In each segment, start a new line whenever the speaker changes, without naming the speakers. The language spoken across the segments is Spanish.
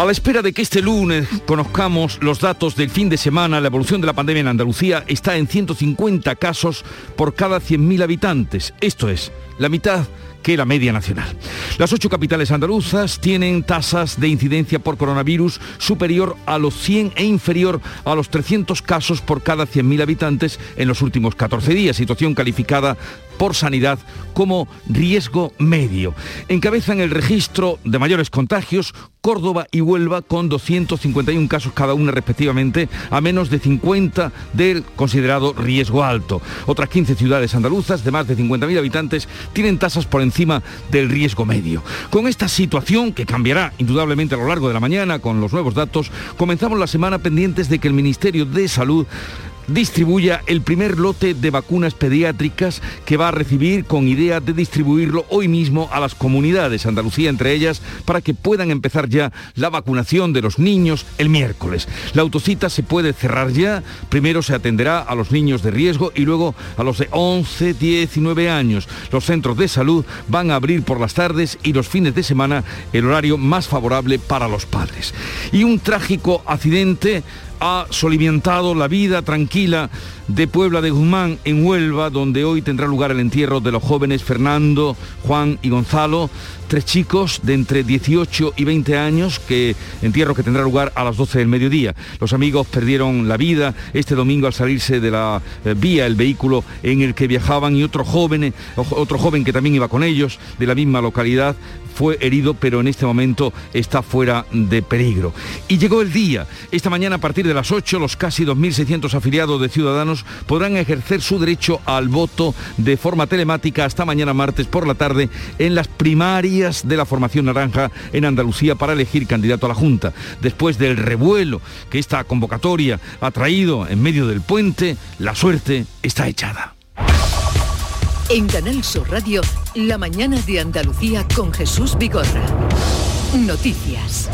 A la espera de que este lunes conozcamos los datos del fin de semana, la evolución de la pandemia en Andalucía está en 150 casos por cada 100.000 habitantes. Esto es, la mitad que la media nacional. Las ocho capitales andaluzas tienen tasas de incidencia por coronavirus superior a los 100 e inferior a los 300 casos por cada 100.000 habitantes en los últimos 14 días, situación calificada por Sanidad como riesgo medio. Encabezan el registro de mayores contagios Córdoba y Huelva con 251 casos cada una respectivamente, a menos de 50 del considerado riesgo alto. Otras 15 ciudades andaluzas de más de 50.000 habitantes tienen tasas por encima del riesgo medio. Con esta situación, que cambiará indudablemente a lo largo de la mañana con los nuevos datos, comenzamos la semana pendientes de que el Ministerio de Salud distribuya el primer lote de vacunas pediátricas que va a recibir con idea de distribuirlo hoy mismo a las comunidades, Andalucía entre ellas, para que puedan empezar ya la vacunación de los niños el miércoles. La autocita se puede cerrar ya, primero se atenderá a los niños de riesgo y luego a los de 11, 10 y 9 años. Los centros de salud van a abrir por las tardes y los fines de semana el horario más favorable para los padres. Y un trágico accidente ha soliviantado la vida tranquila de Puebla de Guzmán en Huelva, donde hoy tendrá lugar el entierro de los jóvenes Fernando, Juan y Gonzalo, tres chicos de entre 18 y 20 años, que entierro que tendrá lugar a las 12 del mediodía. Los amigos perdieron la vida este domingo al salirse de la eh, vía el vehículo en el que viajaban y otro joven, otro joven que también iba con ellos de la misma localidad fue herido, pero en este momento está fuera de peligro. Y llegó el día. Esta mañana a partir de las 8 los casi 2.600 afiliados de Ciudadanos podrán ejercer su derecho al voto de forma telemática hasta mañana martes por la tarde en las primarias de la formación naranja en Andalucía para elegir candidato a la Junta. Después del revuelo que esta convocatoria ha traído en medio del puente, la suerte está echada.
En Canal Sur Radio, la mañana de Andalucía con Jesús Vigorra. Noticias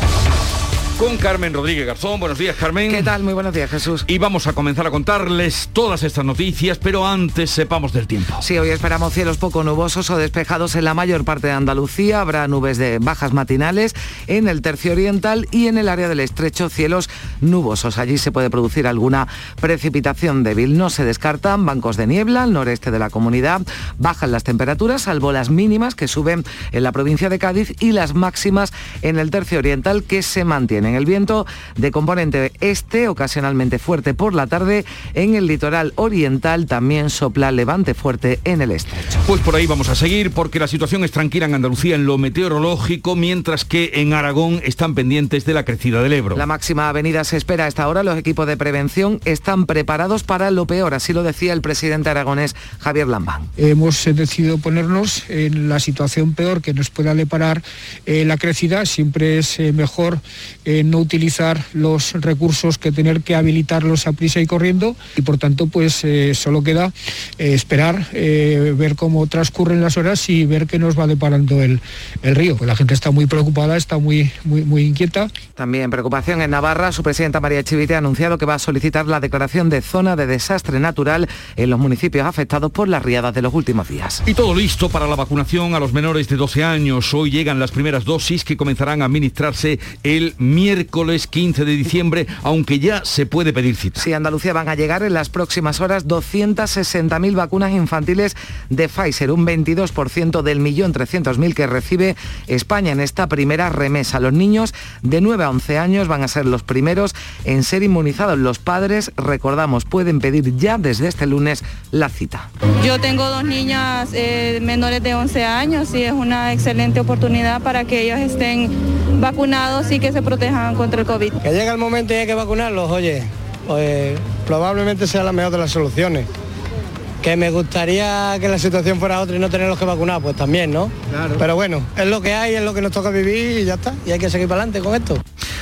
con Carmen Rodríguez Garzón. Buenos días, Carmen.
¿Qué tal? Muy buenos días, Jesús.
Y vamos a comenzar a contarles todas estas noticias, pero antes sepamos del tiempo.
Sí, hoy esperamos cielos poco nubosos o despejados en la mayor parte de Andalucía. Habrá nubes de bajas matinales en el tercio oriental y en el área del estrecho cielos nubosos. Allí se puede producir alguna precipitación débil. No se descartan bancos de niebla al noreste de la comunidad. Bajan las temperaturas, salvo las mínimas que suben en la provincia de Cádiz y las máximas en el tercio oriental que se mantienen en el viento de componente este, ocasionalmente fuerte por la tarde. En el litoral oriental también sopla levante fuerte en el estrecho.
Pues por ahí vamos a seguir porque la situación es tranquila en Andalucía en lo meteorológico, mientras que en Aragón están pendientes de la crecida del Ebro.
La máxima avenida se espera a esta hora. Los equipos de prevención están preparados para lo peor, así lo decía el presidente aragonés Javier Lambán.
Hemos decidido ponernos en la situación peor que nos pueda deparar eh, la crecida. Siempre es eh, mejor eh, no utilizar los recursos que tener que habilitarlos a prisa y corriendo y por tanto pues eh, solo queda eh, esperar, eh, ver cómo transcurren las horas y ver qué nos va deparando el, el río. Pues la gente está muy preocupada, está muy, muy, muy inquieta.
También preocupación en Navarra. Su presidenta María Chivite ha anunciado que va a solicitar la declaración de zona de desastre natural en los municipios afectados por las riadas de los últimos días.
Y todo listo para la vacunación a los menores de 12 años. Hoy llegan las primeras dosis que comenzarán a administrarse el miércoles miércoles 15 de diciembre, aunque ya se puede pedir cita.
Sí, Andalucía van a llegar en las próximas horas 260.000 vacunas infantiles de Pfizer, un 22% del millón 300.000 que recibe España en esta primera remesa. Los niños de 9 a 11 años van a ser los primeros en ser inmunizados. Los padres, recordamos, pueden pedir ya desde este lunes la cita.
Yo tengo dos niñas eh, menores de 11 años y es una excelente oportunidad para que ellos estén vacunados y que se protejan contra el COVID.
Que llega el momento y hay que vacunarlos, oye, pues probablemente sea la mejor de las soluciones. Que me gustaría que la situación fuera otra y no tenerlos que vacunar, pues también, ¿no? Claro. Pero bueno, es lo que hay, es lo que nos toca vivir y ya está. Y hay que seguir para adelante con esto.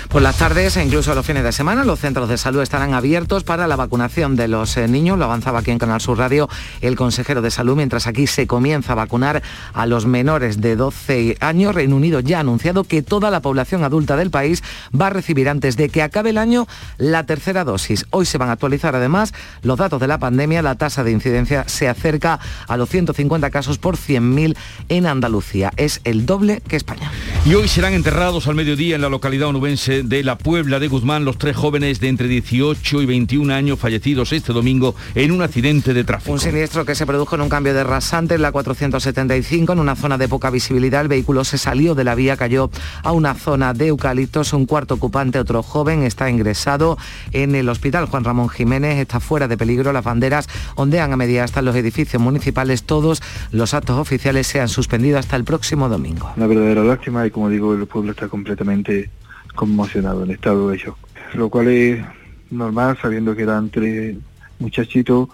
Por las tardes e incluso los fines de semana, los centros de salud estarán abiertos para la vacunación de los eh, niños. Lo avanzaba aquí en Canal Sur Radio el consejero de salud, mientras aquí se comienza a vacunar a los menores de 12 años. Reino Unido ya ha anunciado que toda la población adulta del país va a recibir antes de que acabe el año la tercera dosis. Hoy se van a actualizar además los datos de la pandemia. La tasa de incidencia se acerca a los 150 casos por 100.000 en Andalucía. Es el doble que España.
Y hoy serán enterrados al mediodía en la localidad onubense de la Puebla de Guzmán los tres jóvenes de entre 18 y 21 años fallecidos este domingo en un accidente de tráfico.
Un siniestro que se produjo en un cambio de rasante en la 475 en una zona de poca visibilidad. El vehículo se salió de la vía, cayó a una zona de eucaliptos. Un cuarto ocupante, otro joven, está ingresado en el hospital Juan Ramón Jiménez. Está fuera de peligro. Las banderas ondean a hasta los edificios municipales. Todos los actos oficiales se han suspendido hasta el próximo domingo.
Una verdadera lástima y como digo, el pueblo está completamente conmocionado en estado de shock, lo cual es normal sabiendo que eran tres muchachitos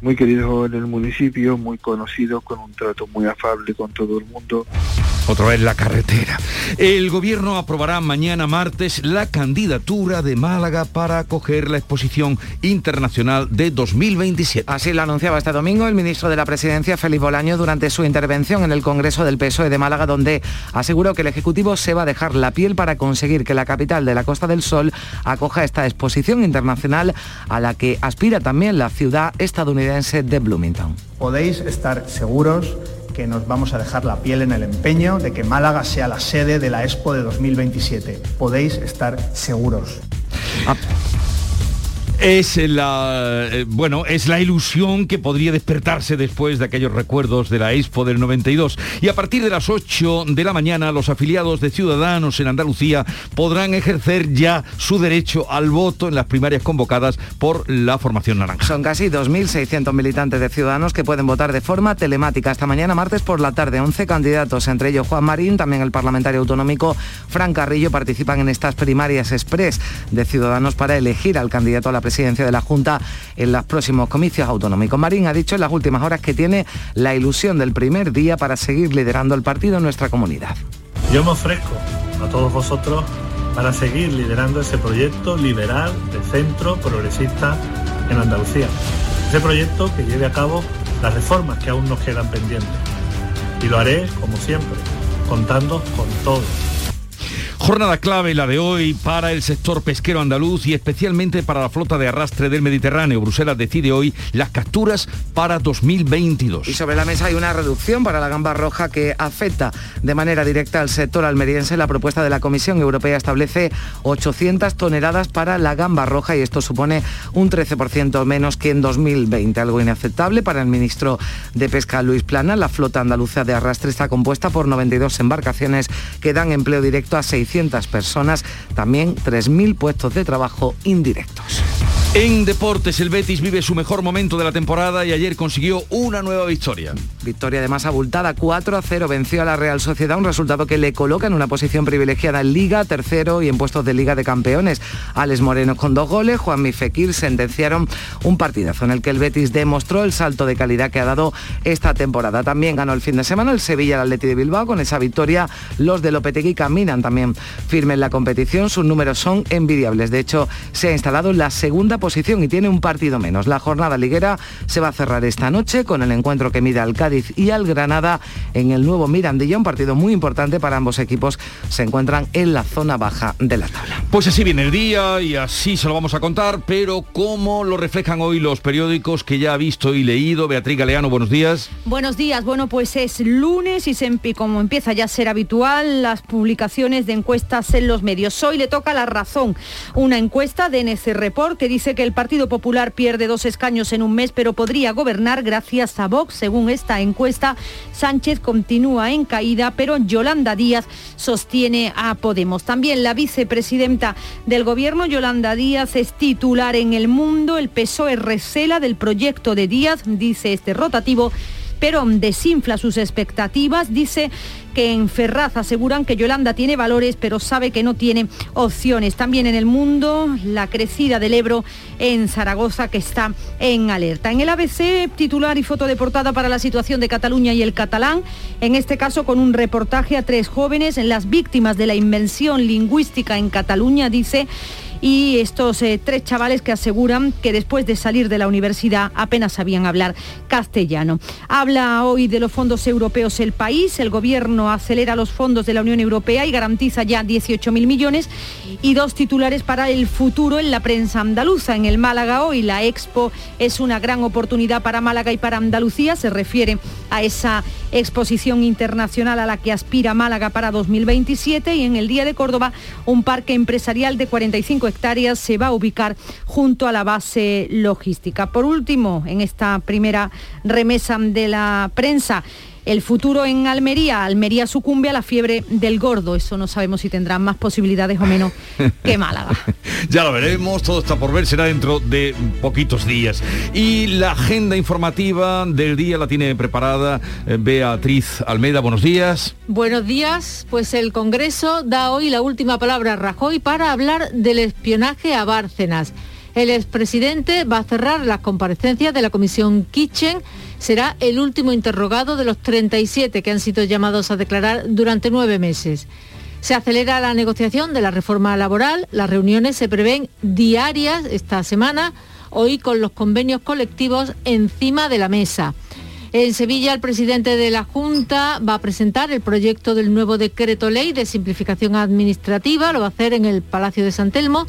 muy queridos en el municipio, muy conocidos, con un trato muy afable con todo el mundo.
Otra vez la carretera. El gobierno aprobará mañana martes la candidatura de Málaga para acoger la exposición internacional de 2027.
Así lo anunciaba este domingo el ministro de la Presidencia, Félix Bolaño, durante su intervención en el Congreso del PSOE de Málaga, donde aseguró que el Ejecutivo se va a dejar la piel para conseguir que la capital de la Costa del Sol acoja esta exposición internacional a la que aspira también la ciudad estadounidense de Bloomington.
Podéis estar seguros que nos vamos a dejar la piel en el empeño de que Málaga sea la sede de la Expo de 2027. Podéis estar seguros.
Ah. Es la eh, bueno, es la ilusión que podría despertarse después de aquellos recuerdos de la Expo del 92. Y a partir de las 8 de la mañana, los afiliados de Ciudadanos en Andalucía podrán ejercer ya su derecho al voto en las primarias convocadas por la formación naranja.
Son casi 2.600 militantes de Ciudadanos que pueden votar de forma telemática esta mañana martes por la tarde. 11 candidatos, entre ellos Juan Marín, también el parlamentario autonómico Fran Carrillo, participan en estas primarias express de Ciudadanos para elegir al candidato a la presidencia de la Junta en los próximos comicios autonómicos. Marín ha dicho en las últimas horas que tiene la ilusión del primer día para seguir liderando el partido en nuestra comunidad.
Yo me ofrezco a todos vosotros para seguir liderando ese proyecto liberal de centro progresista en Andalucía. Ese proyecto que lleve a cabo las reformas que aún nos quedan pendientes. Y lo haré, como siempre, contando con todos
Jornada clave la de hoy para el sector pesquero andaluz y especialmente para la flota de arrastre del Mediterráneo. Bruselas decide hoy las capturas para 2022.
Y sobre la mesa hay una reducción para la gamba roja que afecta de manera directa al sector almeriense. La propuesta de la Comisión Europea establece 800 toneladas para la gamba roja y esto supone un 13% menos que en 2020. Algo inaceptable para el ministro de Pesca Luis Plana. La flota andaluza de arrastre está compuesta por 92 embarcaciones que dan empleo directo a 600 personas, también 3.000 puestos de trabajo indirectos.
En deportes, el Betis vive su mejor momento de la temporada y ayer consiguió una nueva victoria.
Victoria además abultada, 4 a 0 venció a la Real Sociedad, un resultado que le coloca en una posición privilegiada en Liga, tercero y en puestos de Liga de Campeones. Alex Moreno con dos goles, Juan Mifekir sentenciaron un partidazo en el que el Betis demostró el salto de calidad que ha dado esta temporada. También ganó el fin de semana el Sevilla el Atleti de Bilbao. Con esa victoria, los de Lopetegui caminan también firme en la competición. Sus números son envidiables. De hecho, se ha instalado en la segunda posición y tiene un partido menos. La jornada liguera se va a cerrar esta noche con el encuentro que mide al Cádiz y al Granada en el nuevo Mirandilla, un partido muy importante para ambos equipos. Se encuentran en la zona baja de la tabla.
Pues así viene el día y así se lo vamos a contar, pero ¿cómo lo reflejan hoy los periódicos que ya ha visto y leído? Beatriz Galeano, buenos días.
Buenos días. Bueno, pues es lunes y se, como empieza ya a ser habitual, las publicaciones de encuestas en los medios. Hoy le toca la razón. Una encuesta de NC Report que dice que el Partido Popular pierde dos escaños en un mes, pero podría gobernar gracias a Vox. Según esta encuesta, Sánchez continúa en caída, pero Yolanda Díaz sostiene a Podemos. También la vicepresidenta del Gobierno, Yolanda Díaz, es titular en el mundo. El PSOE recela del proyecto de Díaz, dice este rotativo pero desinfla sus expectativas. Dice que en Ferraz aseguran que Yolanda tiene valores, pero sabe que no tiene opciones. También en el mundo, la crecida del Ebro en Zaragoza, que está en alerta. En el ABC, titular y foto de portada para la situación de Cataluña y el catalán, en este caso con un reportaje a tres jóvenes, las víctimas de la invención lingüística en Cataluña, dice y estos eh, tres chavales que aseguran que después de salir de la universidad apenas sabían hablar castellano. Habla hoy de los fondos europeos el país, el gobierno acelera los fondos de la Unión Europea y garantiza ya 18.000 millones y dos titulares para el futuro en la prensa andaluza. En el Málaga hoy la Expo es una gran oportunidad para Málaga y para Andalucía, se refiere a esa exposición internacional a la que aspira Málaga para 2027 y en el Día de Córdoba un parque empresarial de 45 hectáreas se va a ubicar junto a la base logística. Por último, en esta primera remesa de la prensa, el futuro en Almería. Almería sucumbe a la fiebre del gordo. Eso no sabemos si tendrán más posibilidades o menos que Málaga.
ya lo veremos, todo está por ver, será dentro de poquitos días. Y la agenda informativa del día la tiene preparada eh, Beatriz Almeida. Buenos días.
Buenos días. Pues el Congreso da hoy la última palabra a Rajoy para hablar del espionaje a Bárcenas. El expresidente va a cerrar las comparecencias de la Comisión Kitchen será el último interrogado de los 37 que han sido llamados a declarar durante nueve meses. Se acelera la negociación de la reforma laboral. Las reuniones se prevén diarias esta semana, hoy con los convenios colectivos encima de la mesa. En Sevilla, el presidente de la Junta va a presentar el proyecto del nuevo decreto ley de simplificación administrativa. Lo va a hacer en el Palacio de San Telmo.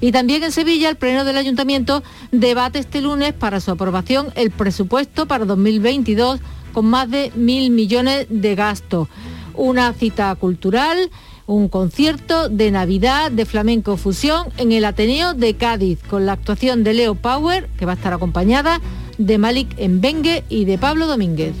Y también en Sevilla el Pleno del Ayuntamiento debate este lunes para su aprobación el presupuesto para 2022 con más de mil millones de gasto. Una cita cultural, un concierto de Navidad de flamenco fusión en el Ateneo de Cádiz con la actuación de Leo Power, que va a estar acompañada de Malik Embengue y de Pablo Domínguez.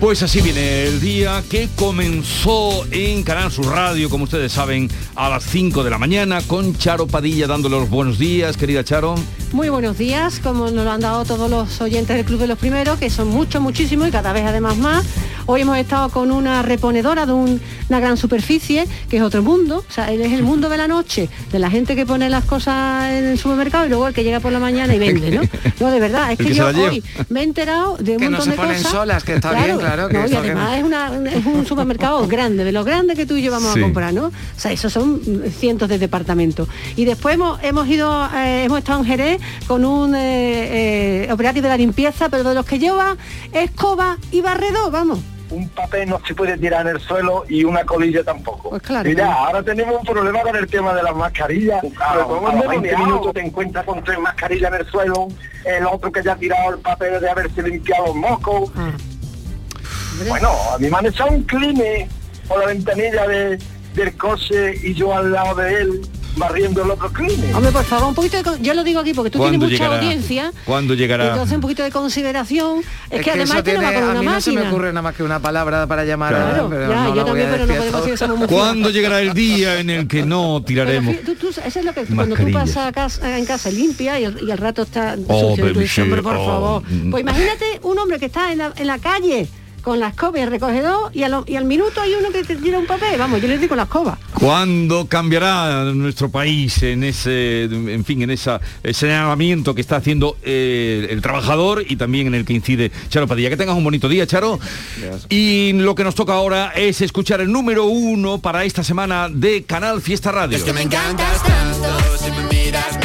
Pues así viene el día que comenzó en Canal Sur Radio, como ustedes saben, a las 5 de la mañana con Charo Padilla dándole los buenos días, querida Charo.
Muy buenos días, como nos lo han dado todos los oyentes del Club de los Primeros, que son muchos, muchísimos y cada vez además más. Hoy hemos estado con una reponedora de una gran superficie, que es otro mundo, o sea, es el mundo de la noche, de la gente que pone las cosas en el supermercado y luego el que llega por la mañana y vende, ¿no? No, de verdad, es que, yo hoy me he enterado de un
que
montón
no se ponen solas, que está bien, claro.
Que y además es, un supermercado grande, de los grandes que tú y yo vamos a comprar, ¿no? O sea, esos son cientos de departamentos. Y después hemos, ido, eh, hemos estado en Jerez con un eh, eh, operario de la limpieza, pero de los que lleva escoba y barredor, vamos
un papel no se puede tirar en el suelo y una colilla tampoco.
Pues claro,
Mira, ahora tenemos un problema con el tema de las mascarillas. Claro, a 20 minutos te encuentras con tres mascarillas en el suelo, el otro que ya ha tirado el papel de haberse limpiado los mocos. Ah. Bueno, a mí me han echado un clima por la ventanilla de, del coche y yo al lado de él barriendo el otro crimen.
Hombre, por favor, un poquito de... Yo lo digo aquí porque tú tienes mucha audiencia.
¿Cuándo llegará?
Entonces un poquito de consideración. Es, que, además tiene, no va con una a mí
no se me ocurre nada más que una palabra para llamar
claro, a... ya, yo también, pero no podemos decir que somos muy
¿Cuándo llegará el día en el que no tiraremos?
Tú, tú, eso es lo que cuando tú pasas casa, en casa limpia y el, y el rato está oh, sucio, tú hombre, por oh, favor. Mm. Pues imagínate un hombre que está en la, en la calle con la escoba y el recogedor y, al minuto hay uno que te tira un papel. Vamos, yo le digo la escoba.
¿Cuándo cambiará nuestro país en ese, en fin, en ese señalamiento que está haciendo eh, el trabajador y también en el que incide Charo Padilla? Que tengas un bonito día, Charo. Y lo que nos toca ahora es escuchar el número uno para esta semana de Canal Fiesta Radio.
Es que me encantas tanto, si me miras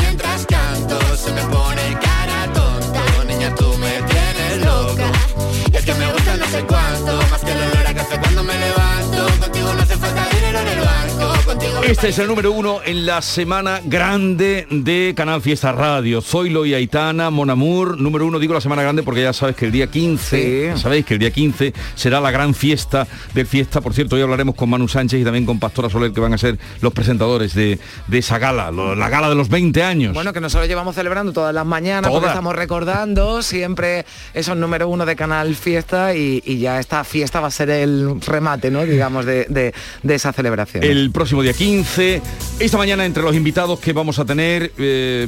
Este es el número uno en la semana grande de Canal Fiesta Radio. Zoilo y Aitana, Monamur, número uno, digo la semana grande porque ya sabes que el día 15, sabéis que el día 15 será la gran fiesta de fiesta. Por cierto, hoy hablaremos con Manu Sánchez y también con Pastora Soler, que van a ser los presentadores de, de esa gala, lo- la gala de los 20 años.
Bueno, que nosotros llevamos celebrando todas las mañanas, porque estamos recordando siempre esos número uno de Canal Fiesta y, y ya esta fiesta va a ser el remate, ¿no? Digamos, de, de- de esa celebración.
el próximo día 15. Esta mañana entre los invitados que vamos a tener, eh,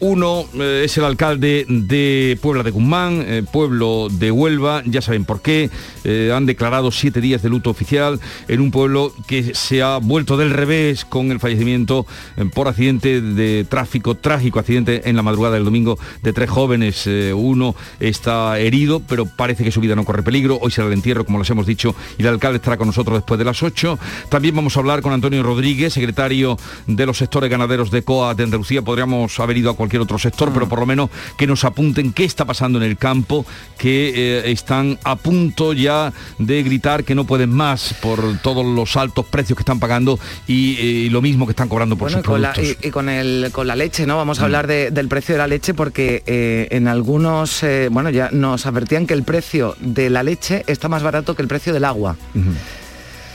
Uno eh, es el alcalde de Puebla de Guzmán, eh, pueblo de Huelva, ya saben por qué, eh, han declarado siete días de luto oficial en un pueblo que se ha vuelto del revés con el fallecimiento por accidente de tráfico, trágico accidente en la madrugada del domingo de tres jóvenes. uno está herido, pero parece que su vida no corre peligro. Hoy será el entierro, como les hemos dicho, y el alcalde estará con nosotros después de las 8. También vamos a hablar con Antonio Rodríguez, secretario de los sectores ganaderos de COA de Andalucía. Podríamos haber ido a cualquier otro sector, pero por lo menos que nos apunten qué está pasando en el campo, que eh, están a punto ya de gritar que no pueden más por todos los altos precios que están pagando y, eh, lo mismo que están cobrando por sus productos.
y, con, el, con la leche, ¿no? Vamos a mm. hablar del precio de la leche porque eh, en algunos, bueno, ya nos advertían que el precio de la leche está más barato que el precio del agua.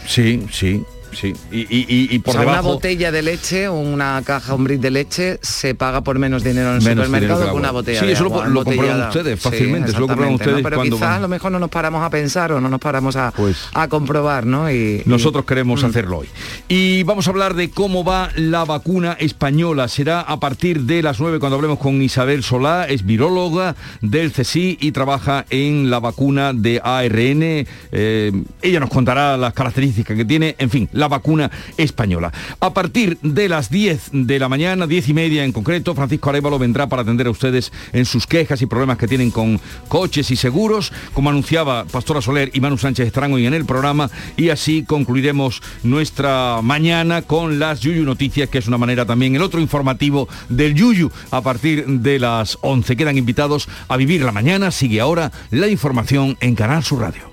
Sí, sí sí. Y, por
una botella de leche o una caja, un brick de leche se paga por menos dinero en el supermercado que, una botella
sí, eso
lo,
lo comprueban ustedes fácilmente, eso lo comprueban ustedes
Pero quizás a lo mejor no nos paramos a pensar o no nos paramos a, pues a comprobar, ¿no? Y,
nosotros queremos mm. hacerlo hoy. Y vamos a hablar de cómo va la vacuna española. Será a partir de las 9 cuando hablemos con Isabel Solá, es viróloga del CSI y trabaja en la vacuna de ARN. Eh, ella nos contará las características que tiene, en fin, la vacuna española. A partir de las 10 de la mañana, 10 y media en concreto, Francisco Arevalo vendrá para atender a ustedes en sus quejas y problemas que tienen con coches y seguros, como anunciaba Pastora Soler y Manu Sánchez estarán hoy en el programa y así concluiremos nuestra mañana con las Yuyu Noticias, que es una manera también el otro informativo del Yuyu a partir de las 11. Quedan invitados a vivir la mañana. Sigue ahora la información en Canal Sur Radio.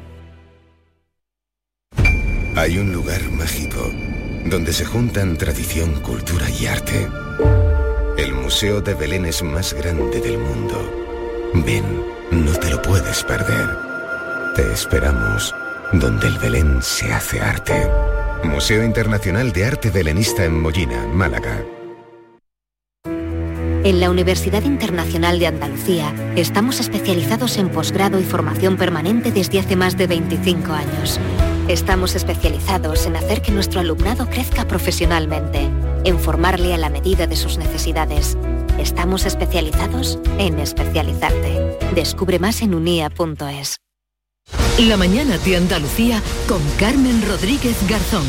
Hay un lugar mágico donde se juntan tradición, cultura y arte. El Museo de Belén es más grande del mundo. Ven, no te lo puedes perder. Te esperamos donde el Belén se hace arte. Museo Internacional de Arte Belenista en Mollina, Málaga.
En la Universidad Internacional de Andalucía estamos especializados en posgrado y formación permanente desde hace más de 25 años. Estamos especializados en hacer que nuestro alumnado crezca profesionalmente, en formarle a la medida de sus necesidades. Estamos especializados en especializarte. Descubre más en unia.es.
La mañana de Andalucía con Carmen Rodríguez Garzón.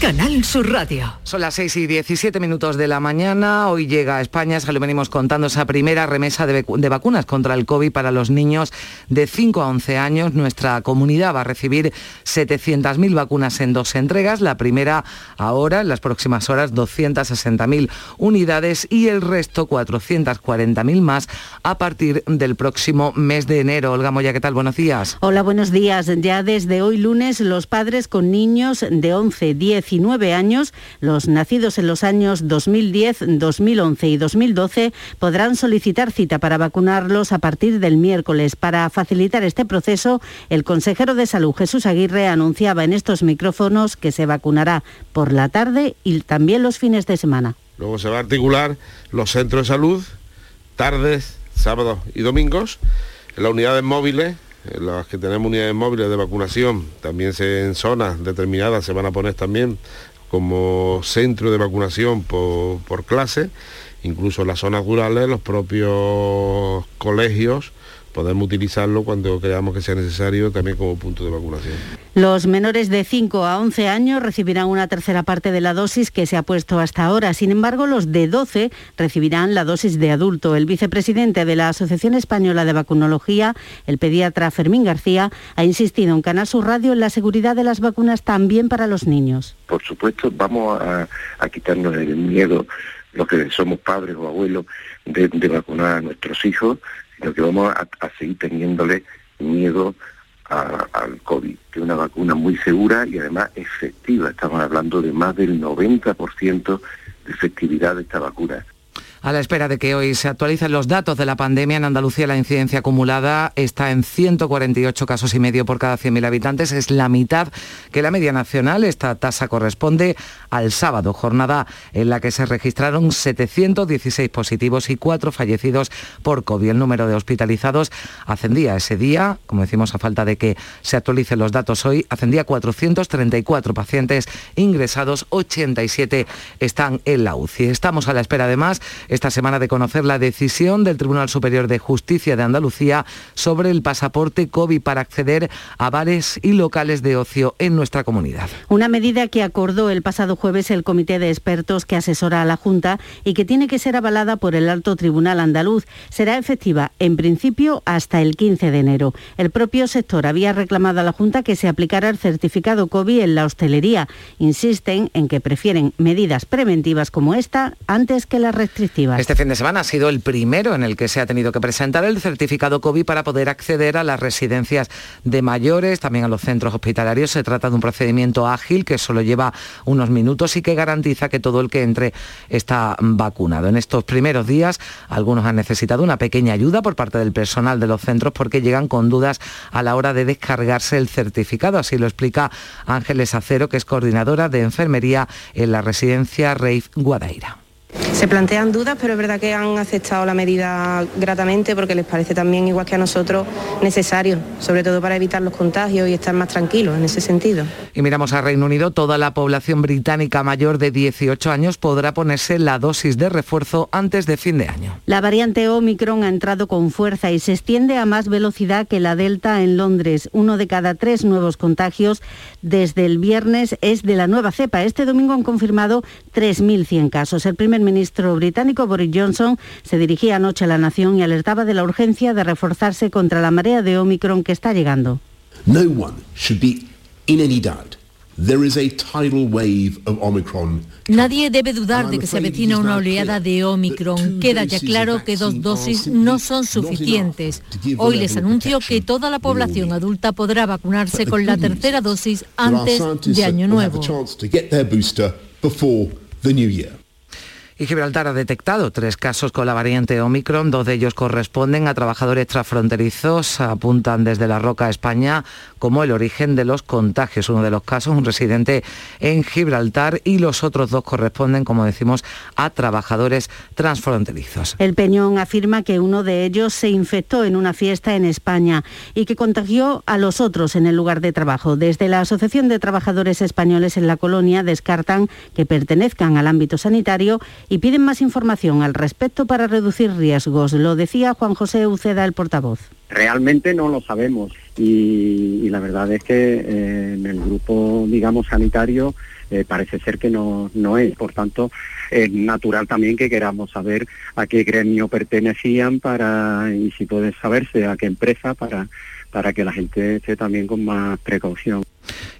Canal Sur Radio.
Son las 6 y 17 minutos de la mañana. Hoy llega a España, se lo venimos contando, esa primera remesa de, vacunas contra el COVID para los niños de 5 a 11 años. Nuestra comunidad va a recibir 700.000 vacunas en dos entregas. La primera ahora, en las próximas horas, 260.000 unidades y el resto, 440.000 más, a partir del próximo mes de enero. Olga Moya, ¿qué tal? Buenos días.
Hola, buenos días. Ya desde hoy lunes, los padres con niños de 11, 10 19 años, los nacidos en los años 2010, 2011 y 2012 podrán solicitar cita para vacunarlos a partir del miércoles. Para facilitar este proceso, el consejero de Salud Jesús Aguirre anunciaba en estos micrófonos que se vacunará por la tarde y también los fines de semana.
Luego se va a articular los centros de salud, tardes, sábados y domingos, en las unidades móviles las que tenemos unidades móviles de vacunación, también se, en zonas determinadas se van a poner también como centro de vacunación por, por clase, incluso en las zonas rurales los propios colegios podemos utilizarlo cuando creamos que sea necesario también como punto de vacunación.
Los menores de 5 a 11 años recibirán una tercera parte de la dosis que se ha puesto hasta ahora. Sin embargo, los de 12 recibirán la dosis de adulto. El vicepresidente de la Asociación Española de Vacunología, el pediatra Fermín García, ha insistido en Canal Sur Radio en la seguridad de las vacunas también para los niños.
Por supuesto, vamos a, quitarnos el miedo, los que somos padres o abuelos, de vacunar a nuestros hijos sino que vamos a, seguir teniéndole miedo al COVID, que es una vacuna muy segura y además efectiva. Estamos hablando de más del 90% de efectividad de esta vacuna.
A la espera de que hoy se actualicen los datos de la pandemia en Andalucía, la incidencia acumulada está en 148 casos y medio por cada 100.000 habitantes. Es la mitad que la media nacional. Esta tasa corresponde al sábado, jornada en la que se registraron 716 positivos y 4 fallecidos por COVID. El número de hospitalizados ascendía ese día, como decimos a falta de que se actualicen los datos hoy, ascendía a 434 pacientes ingresados, 87 están en la UCI. Estamos a la espera además esta semana de conocer la decisión del Tribunal Superior de Justicia de Andalucía sobre el pasaporte COVID para acceder a bares y locales de ocio en nuestra comunidad.
Una medida que acordó el pasado jueves el Comité de Expertos que asesora a la Junta y que tiene que ser avalada por el Alto Tribunal Andaluz. Será efectiva, en principio, hasta el 15 de enero. El propio sector había reclamado a la Junta que se aplicara el certificado COVID en la hostelería. Insisten en que prefieren medidas preventivas como esta antes que las restrictivas.
Este fin de semana ha sido el primero en el que se ha tenido que presentar el certificado COVID para poder acceder a las residencias de mayores, también a los centros hospitalarios. Se trata de un procedimiento ágil que solo lleva unos minutos y que garantiza que todo el que entre está vacunado. En estos primeros días algunos han necesitado una pequeña ayuda por parte del personal de los centros porque llegan con dudas a la hora de descargarse el certificado. Así lo explica Ángeles Acero, que es coordinadora de enfermería en la residencia Reif Guadaira.
Se plantean dudas, pero es verdad que han aceptado la medida gratamente porque les parece también, igual que a nosotros, necesario, sobre todo para evitar los contagios y estar más tranquilos en ese sentido.
Y miramos a Reino Unido, toda la población británica mayor de 18 años podrá ponerse la dosis de refuerzo antes de fin de año.
La variante Omicron ha entrado con fuerza y se extiende a más velocidad que la Delta en Londres. Uno de cada tres nuevos contagios desde el viernes es de la nueva cepa. Este domingo han confirmado 3.100 casos. El primer ministro británico Boris Johnson se dirigía anoche a la nación y alertaba de la urgencia de reforzarse contra la marea de Omicron que está llegando.
No one should be in any doubt. There is a tidal wave of Omicron
Nadie debe dudar de que se avecina una oleada de Omicron. Queda ya claro que dos dosis no son suficientes. Hoy les anuncio que toda la población adulta podrá vacunarse con la tercera dosis antes de Año Nuevo.
Y Gibraltar ha detectado tres casos con la variante Omicron, dos de ellos corresponden a trabajadores transfronterizos, apuntan desde la Roca, España, como el origen de los contagios. Uno de los casos, un residente en Gibraltar, y los otros dos corresponden, como decimos, a trabajadores transfronterizos.
El Peñón afirma que uno de ellos se infectó en una fiesta en España y que contagió a los otros en el lugar de trabajo. Desde la Asociación de Trabajadores Españoles en la colonia descartan que pertenezcan al ámbito sanitario y piden más información al respecto para reducir riesgos. Lo decía Juan José Uceda, el portavoz.
Realmente no lo sabemos y, la verdad es que eh, en el grupo, digamos, sanitario eh, parece ser que no, no es. Por tanto, es natural también que queramos saber a qué gremio pertenecían para y si puede saberse a qué empresa para, para que la gente esté también con más precaución.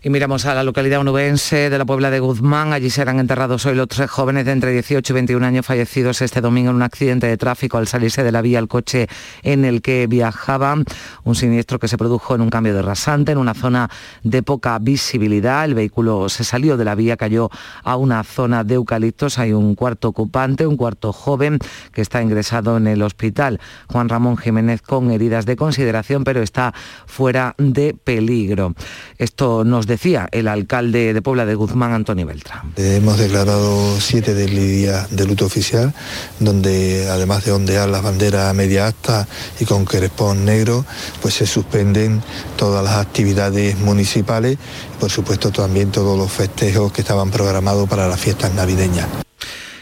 Y miramos a la localidad onubense de la Puebla de Guzmán. Allí serán enterrados hoy los tres jóvenes de entre 18 y 21 años fallecidos este domingo en un accidente de tráfico al salirse de la vía el coche en el que viajaban. Un siniestro que se produjo en un cambio de rasante en una zona de poca visibilidad. El vehículo se salió de la vía, cayó a una zona de eucaliptos. Hay un cuarto ocupante, un cuarto joven que está ingresado en el hospital. Juan Ramón Jiménez con heridas de consideración, pero está fuera de peligro. Esto nos decía el alcalde de Puebla de Guzmán, Antonio Beltrán.
Hemos declarado siete días de luto oficial, donde además de ondear las banderas media acta y con crespón negro, pues se suspenden todas las actividades municipales y por supuesto también todos los festejos que estaban programados para las fiestas navideñas.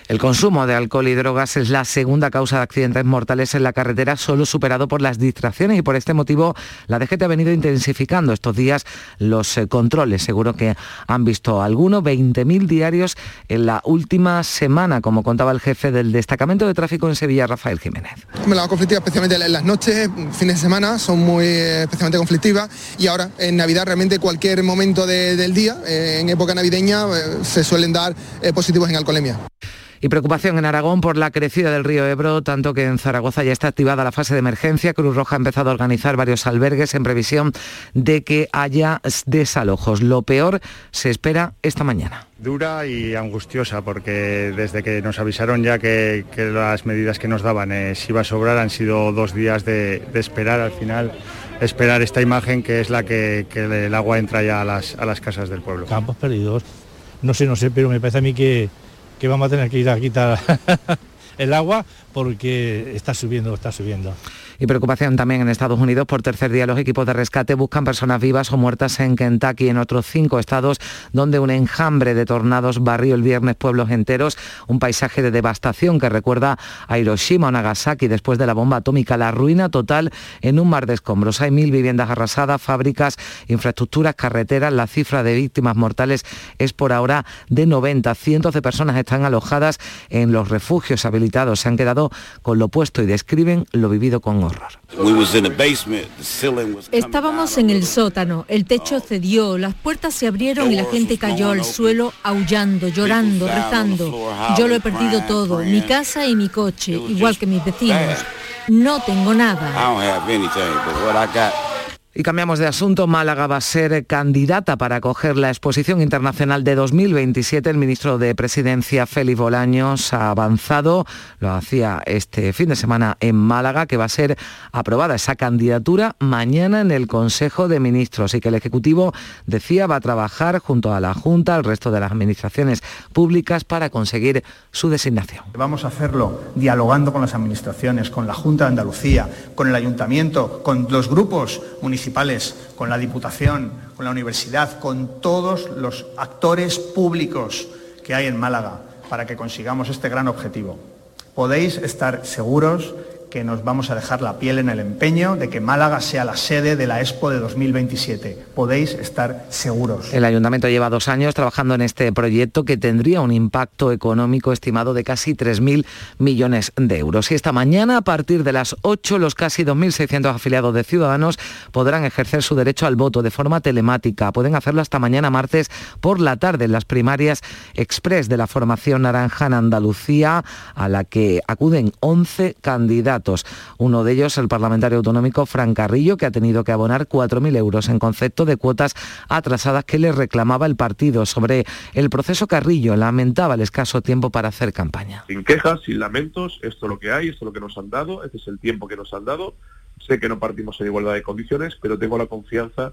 El consumo de alcohol y drogas es la segunda causa de accidentes mortales en la carretera, solo superado por las distracciones y por este motivo la DGT ha venido intensificando estos días los eh, controles. Seguro que han visto algunos, 20.000 diarios en la última semana, como contaba el jefe del destacamento de tráfico en Sevilla, Rafael Jiménez.
La conflictiva especialmente en las noches, fines de semana, son muy eh, especialmente conflictivas y ahora en Navidad realmente cualquier momento del día, eh, en época navideña, se suelen dar positivos en alcoholemia.
Y preocupación en Aragón por la crecida del río Ebro, tanto que en Zaragoza ya está activada la fase de emergencia. Cruz Roja ha empezado a organizar varios albergues en previsión de que haya desalojos. Lo peor se espera esta mañana.
Dura y angustiosa porque desde que nos avisaron ya que, las medidas que nos daban eh, si iba a sobrar han sido dos días de, esperar al final esperar esta imagen que es la que, el agua entra ya a las, a las casas del pueblo.
Campos perdidos, no sé, no sé, pero me parece a mí que, que vamos a tener que ir a quitar el agua porque está subiendo, está subiendo.
Y preocupación también en Estados Unidos. Por tercer día los equipos de rescate buscan personas vivas o muertas en Kentucky y en otros cinco estados donde un enjambre de tornados barrió el viernes pueblos enteros. Un paisaje de devastación que recuerda a Hiroshima o Nagasaki después de la bomba atómica. La ruina total en un mar de escombros. Hay mil viviendas arrasadas, fábricas, infraestructuras, carreteras. La cifra de víctimas mortales es por ahora de 90. Cientos de personas están alojadas en los refugios habilitados. Se han quedado con lo puesto y describen lo vivido con
Estábamos en el sótano, el techo cedió, las puertas se abrieron y la gente cayó al suelo aullando, llorando, rezando. Yo lo he perdido todo, mi casa y mi coche, igual que mis vecinos. No tengo nada.
Y cambiamos de asunto. Málaga va a ser candidata para acoger la exposición internacional de 2027. El ministro de Presidencia, Félix Bolaños, ha avanzado, lo hacía este fin de semana en Málaga, que va a ser aprobada esa candidatura mañana en el Consejo de Ministros y que el Ejecutivo decía va a trabajar junto a la Junta, al resto de las administraciones públicas para conseguir su designación.
Vamos a hacerlo dialogando con las administraciones, con la Junta de Andalucía, con el Ayuntamiento, con los grupos municipales con la Diputación, con la Universidad, con todos los actores públicos que hay en Málaga para que consigamos este gran objetivo. Podéis estar seguros que nos vamos a dejar la piel en el empeño de que Málaga sea la sede de la Expo de 2027. Podéis estar seguros.
El ayuntamiento lleva dos años trabajando en este proyecto que tendría un impacto económico estimado de casi 3.000 millones de euros. Y esta mañana, a partir de las 8, los casi 2.600 afiliados de Ciudadanos podrán ejercer su derecho al voto de forma telemática. Pueden hacerlo hasta mañana martes por la tarde en las primarias express de la formación naranja en Andalucía, a la que acuden 11 candidatos uno de ellos, el parlamentario autonómico Fran Carrillo, que ha tenido que abonar 4.000 euros en concepto de cuotas atrasadas que le reclamaba el partido. Sobre el proceso Carrillo, lamentaba el escaso tiempo para hacer campaña.
Sin quejas, sin lamentos, esto es lo que hay, esto es lo que nos han dado, este es el tiempo que nos han dado. Sé que no partimos en igualdad de condiciones, pero tengo la confianza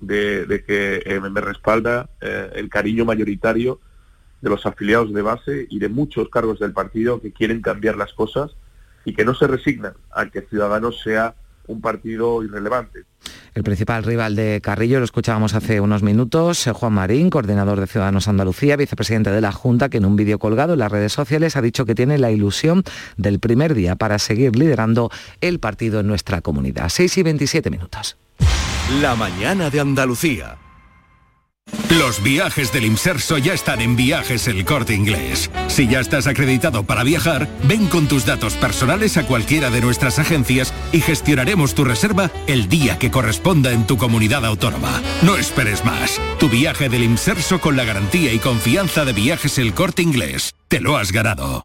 de, que eh, me respalda eh, el cariño mayoritario de los afiliados de base y de muchos cargos del partido que quieren cambiar las cosas y que no se resignan a que Ciudadanos sea un partido irrelevante.
El principal rival de Carrillo, lo escuchábamos hace unos minutos, eh, Juan Marín, coordinador de Ciudadanos Andalucía, vicepresidente de la Junta, que en un vídeo colgado en las redes sociales ha dicho que tiene la ilusión del primer día para seguir liderando el partido en nuestra comunidad. 6 y 27 minutos.
La mañana de Andalucía. Los viajes del Inserso ya están en Viajes El Corte Inglés. Si ya estás acreditado para viajar, ven con tus datos personales a cualquiera de nuestras agencias y gestionaremos tu reserva el día que corresponda en tu comunidad autónoma. No esperes más. Tu viaje del Inserso con la garantía y confianza de Viajes El Corte Inglés. Te lo has ganado.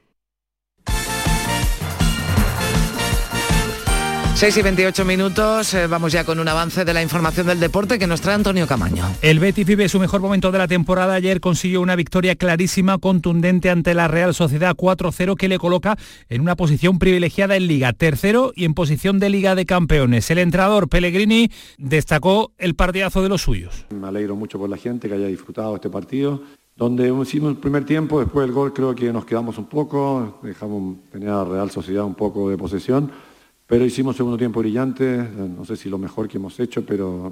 6 y 28 minutos, eh, vamos ya con un avance de la información del deporte que nos trae Antonio Camaño.
El Betis vive su mejor momento de la temporada. Ayer consiguió una victoria clarísima, contundente ante la Real Sociedad 4-0 que le coloca en una posición privilegiada en Liga, tercero y en posición de Liga de Campeones. El entrenador Pellegrini destacó el partidazo de los suyos.
Me alegro mucho por la gente que haya disfrutado este partido donde hicimos el primer tiempo, después del gol creo que nos quedamos un poco, dejamos tener a la Real Sociedad un poco de posesión pero hicimos segundo tiempo brillante, no sé si lo mejor que hemos hecho, pero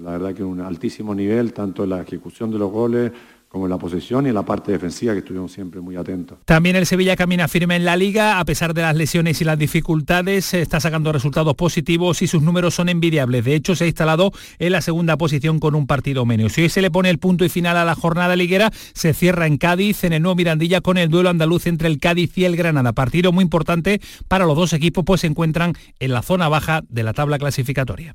la verdad que un altísimo nivel, tanto la ejecución de los goles como en la posesión y en la parte defensiva que estuvimos siempre muy atentos.
También el Sevilla camina firme en la liga, a pesar de las lesiones y las dificultades, está sacando resultados positivos y sus números son envidiables. De hecho, se ha instalado en la segunda posición con un partido menos. Si hoy se le pone el punto y final a la jornada liguera, se cierra en Cádiz, en el nuevo Mirandilla, con el duelo andaluz entre el Cádiz y el Granada. Partido muy importante para los dos equipos, pues se encuentran en la zona baja de la tabla clasificatoria.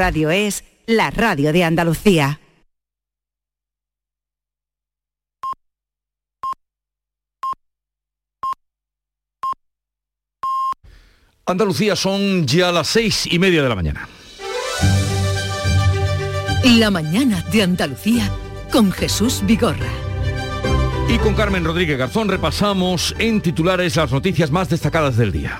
Radio es la radio de Andalucía.
Andalucía son ya las seis y media de la mañana.
La mañana de Andalucía con Jesús Vigorra.
Y con Carmen Rodríguez Garzón repasamos en titulares las noticias más destacadas del día.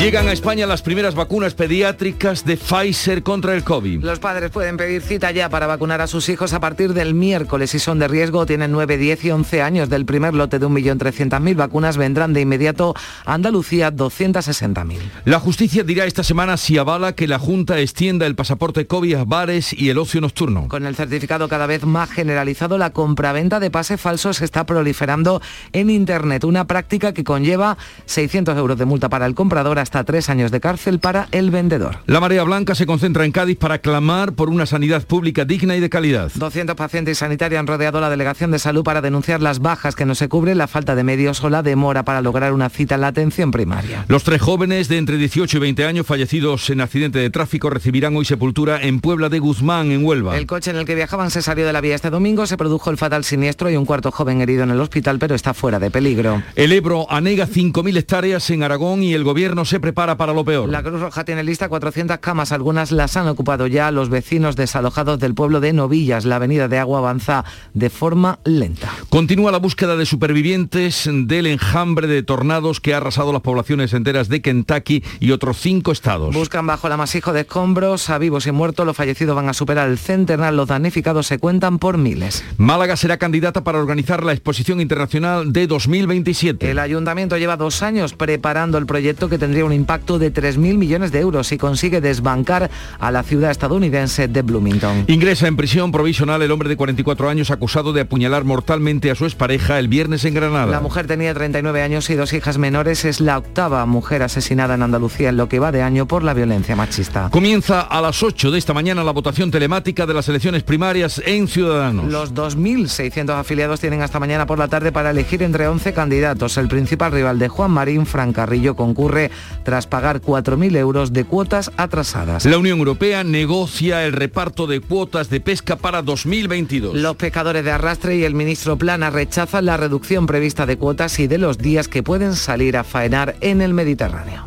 Llegan a España las primeras vacunas pediátricas de Pfizer contra el COVID.
Los padres pueden pedir cita ya para vacunar a sus hijos a partir del miércoles. Si son de riesgo, tienen 9, 10 y 11 años. Del primer lote de 1.300.000 vacunas vendrán de inmediato a Andalucía 260.000.
La justicia dirá esta semana si avala que la Junta extienda el pasaporte COVID a bares y el ocio nocturno.
Con el certificado cada vez más generalizado, la compraventa de pases falsos está proliferando en Internet. Una práctica que conlleva 600 euros de multa para el comprador hasta tres años de cárcel para el vendedor.
La marea blanca se concentra en Cádiz para clamar por una sanidad pública digna y de calidad.
200 pacientes sanitarios han rodeado la Delegación de Salud para denunciar las bajas que no se cubren, la falta de medios o la demora para lograr una cita en la atención primaria.
Los tres jóvenes de entre 18 y 20 años fallecidos en accidente de tráfico recibirán hoy sepultura en Puebla de Guzmán, en Huelva.
El coche en el que viajaban se salió de la vía este domingo, se produjo el fatal siniestro y un cuarto joven herido en el hospital, pero está fuera de peligro.
El Ebro anega 5.000 hectáreas en Aragón y el gobierno se prepara para lo peor.
La Cruz Roja tiene lista 400 camas, algunas las han ocupado ya los vecinos desalojados del pueblo de Novillas. La avenida de agua avanza de forma lenta.
Continúa la búsqueda de supervivientes del enjambre de tornados que ha arrasado las poblaciones enteras de Kentucky y otros cinco estados.
Buscan bajo el amasijo de escombros a vivos y muertos. Los fallecidos van a superar el centenar. Los damnificados se cuentan por miles.
Málaga será candidata para organizar la exposición internacional de 2027.
El ayuntamiento lleva dos años preparando el proyecto que tendría un impacto de 3.000 millones de euros y consigue desbancar a la ciudad estadounidense de Bloomington.
Ingresa en prisión provisional el hombre de 44 años acusado de apuñalar mortalmente a su expareja el viernes en Granada.
La mujer tenía 39 años y dos hijas menores. Es la octava mujer asesinada en Andalucía en lo que va de año por la violencia machista.
Comienza a las 8 de esta mañana la votación telemática de las elecciones primarias en Ciudadanos.
Los 2.600 afiliados tienen hasta mañana por la tarde para elegir entre 11 candidatos. El principal rival de Juan Marín, Fran Carrillo, concurre tras pagar 4.000 euros de cuotas atrasadas.
La Unión Europea negocia el reparto de cuotas de pesca para 2022.
Los pescadores de arrastre y el ministro Plana rechazan la reducción prevista de cuotas y de los días que pueden salir a faenar en el Mediterráneo.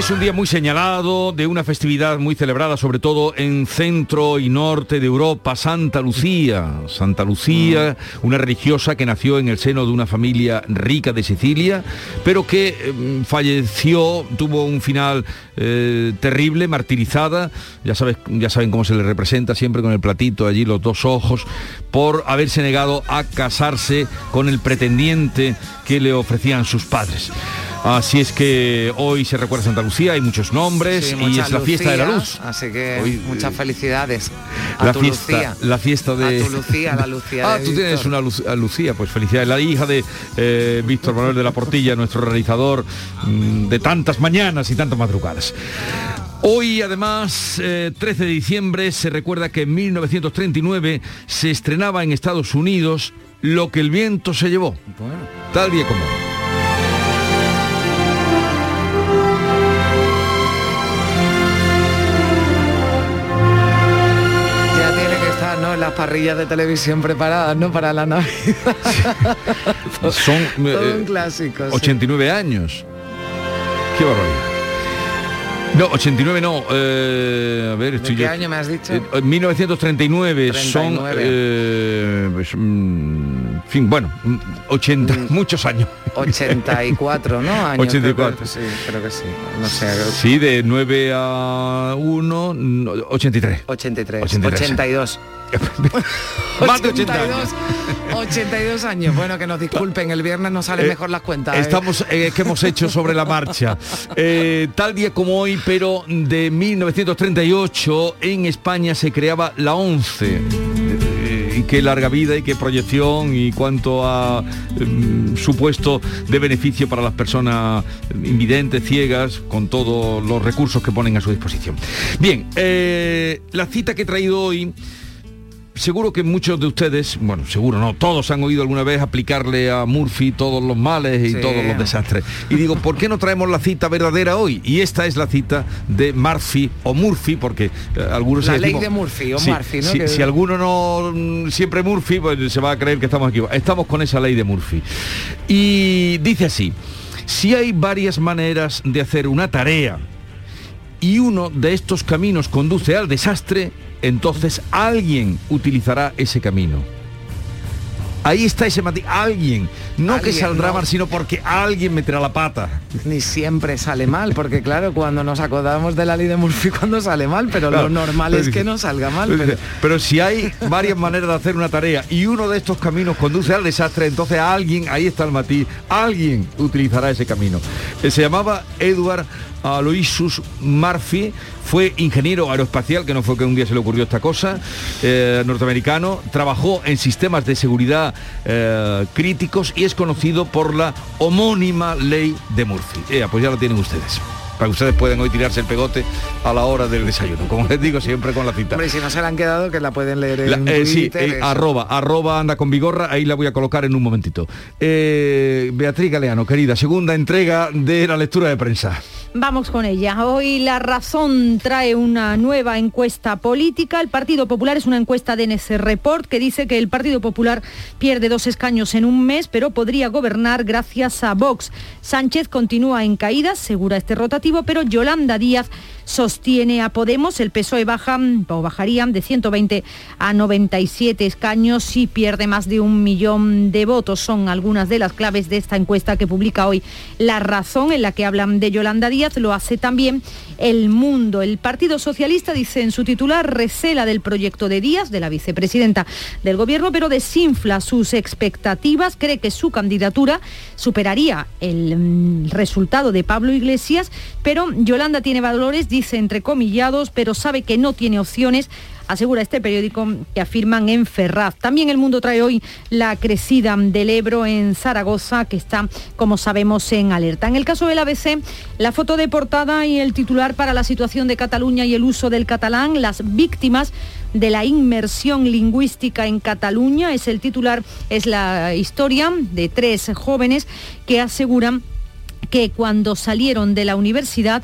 Es un día muy señalado, de una festividad muy celebrada, sobre todo en centro y norte de Europa, Santa Lucía. Santa Lucía, una religiosa que nació en el seno de una familia rica de Sicilia, pero que eh, falleció, tuvo un final eh, terrible, martirizada. Ya, sabes, ya saben cómo se le representa siempre con el platito allí, los dos ojos, por haberse negado a casarse con el pretendiente que le ofrecían sus padres. Así es que hoy se recuerda Santa Lucía, hay muchos nombres
Sí,
y es la fiesta de la luz.
Así que
Hoy,
muchas felicidades. A
La
tu
fiesta,
Lucía.
la fiesta de...
A tu Lucía, la Lucía
Ah, tú tienes una Lu- a Lucía, pues felicidades. La hija de eh, Víctor Manuel de la Portilla, nuestro realizador mm, de tantas mañanas y tantas madrugadas. Hoy, además, eh, 13 de diciembre, se recuerda que en 1939 se estrenaba en Estados Unidos Lo que el viento se llevó. Tal día como
las parrillas de televisión preparadas, ¿no? Para la Navidad.
Son
Todo
eh,
un clásico. sí.
89 años. Qué barbaridad. No, 89 no. eh, a ver, estoy
qué
yo-
año me has dicho?
Eh, eh, 1939 son...
39.
eh, pues, en fin, bueno, mm, 80, muchos años.
84, ¿no? Años,
84.
creo que- sí, creo que sí. No sé.
Sí, de 9 a 1, no, 83.
83.
83.
82.
Más de 80 años.
82 años. Bueno, que nos disculpen, el viernes nos salen
Eh,
mejor las cuentas. ¿eh?
Estamos, eh, que hemos hecho sobre la marcha. Eh, tal día como hoy, pero de 1938, en España se creaba la 11. Y qué larga vida y qué proyección y cuánto ha mm, supuesto de beneficio para las personas invidentes, ciegas, con todos los recursos que ponen a su disposición. Bien, eh, la cita que he traído hoy seguro que muchos de ustedes, bueno, seguro no, todos han oído alguna vez aplicarle a Murphy todos los males y
Sí.
todos los desastres. Y digo, ¿por qué no traemos la cita verdadera hoy? Y esta es la cita de Murphy o Murphy, porque eh, algunos
La ley
decimos-
de Murphy, o
Sí,
Murphy, ¿no?
Si,
Que-
si alguno no mm, siempre Murphy, pues se va a creer que estamos aquí. Estamos con esa ley de Murphy. Y dice así, si hay varias maneras de hacer una tarea y uno de estos caminos conduce al desastre, entonces alguien utilizará ese camino. Ahí está ese matiz, alguien, no que saldrá
no.
mal, sino porque alguien meterá la pata.
Ni siempre sale mal, porque claro, cuando nos acordamos de la ley de Murphy cuando sale mal, pero
Claro.
lo normal es que no salga mal. Pero...
Pero si hay varias maneras de hacer una tarea y uno de estos caminos conduce al desastre, entonces alguien, ahí está el matiz, alguien utilizará ese camino. Eh, Se llamaba Edward Aloysius Murphy, fue ingeniero aeroespacial, que no fue que un día se le ocurrió esta cosa, eh, norteamericano, trabajó en sistemas de seguridad eh, críticos y es conocido por la homónima ley de Murphy. Ea, pues ya lo tienen ustedes. Para que ustedes puedan hoy tirarse el pegote a la hora del desayuno. Como les digo siempre con la cita.
Hombre, y si no se la han quedado, que la pueden leer en
La- eh, sí, eh, arroba, arroba anda con vigorra, ahí la voy a colocar en un momentito. Eh, Beatriz Galeano, querida, segunda entrega de la lectura de prensa.
Vamos con ella. Hoy La Razón trae una nueva encuesta política. El Partido Popular es una encuesta de NC Report que dice que el Partido Popular pierde dos escaños en un mes, pero podría gobernar gracias a Vox. Sánchez continúa en caída, segura este rotativo, pero Yolanda Díaz sostiene a Podemos. El PSOE baja o bajarían de 120 a 97 escaños y pierde más de un millón de votos. Son algunas de las claves de esta encuesta que publica hoy La Razón, en la que hablan de Yolanda Díaz. Lo hace también El Mundo. El Partido Socialista dice en su titular recela del proyecto de Díaz, de la vicepresidenta del Gobierno, pero desinfla sus expectativas. Cree que su candidatura superaría el mm, resultado de Pablo Iglesias, pero Yolanda tiene valores, entrecomillados, pero sabe que no tiene opciones asegura este periódico que afirman en Ferraz. También el mundo trae hoy la crecida del Ebro en Zaragoza, que está, como sabemos, en alerta. En el caso del ABC, la foto de portada y el titular para la situación de Cataluña y el uso del catalán, las víctimas de la inmersión lingüística en Cataluña, es el titular, es la historia de tres jóvenes que aseguran que cuando salieron de la universidad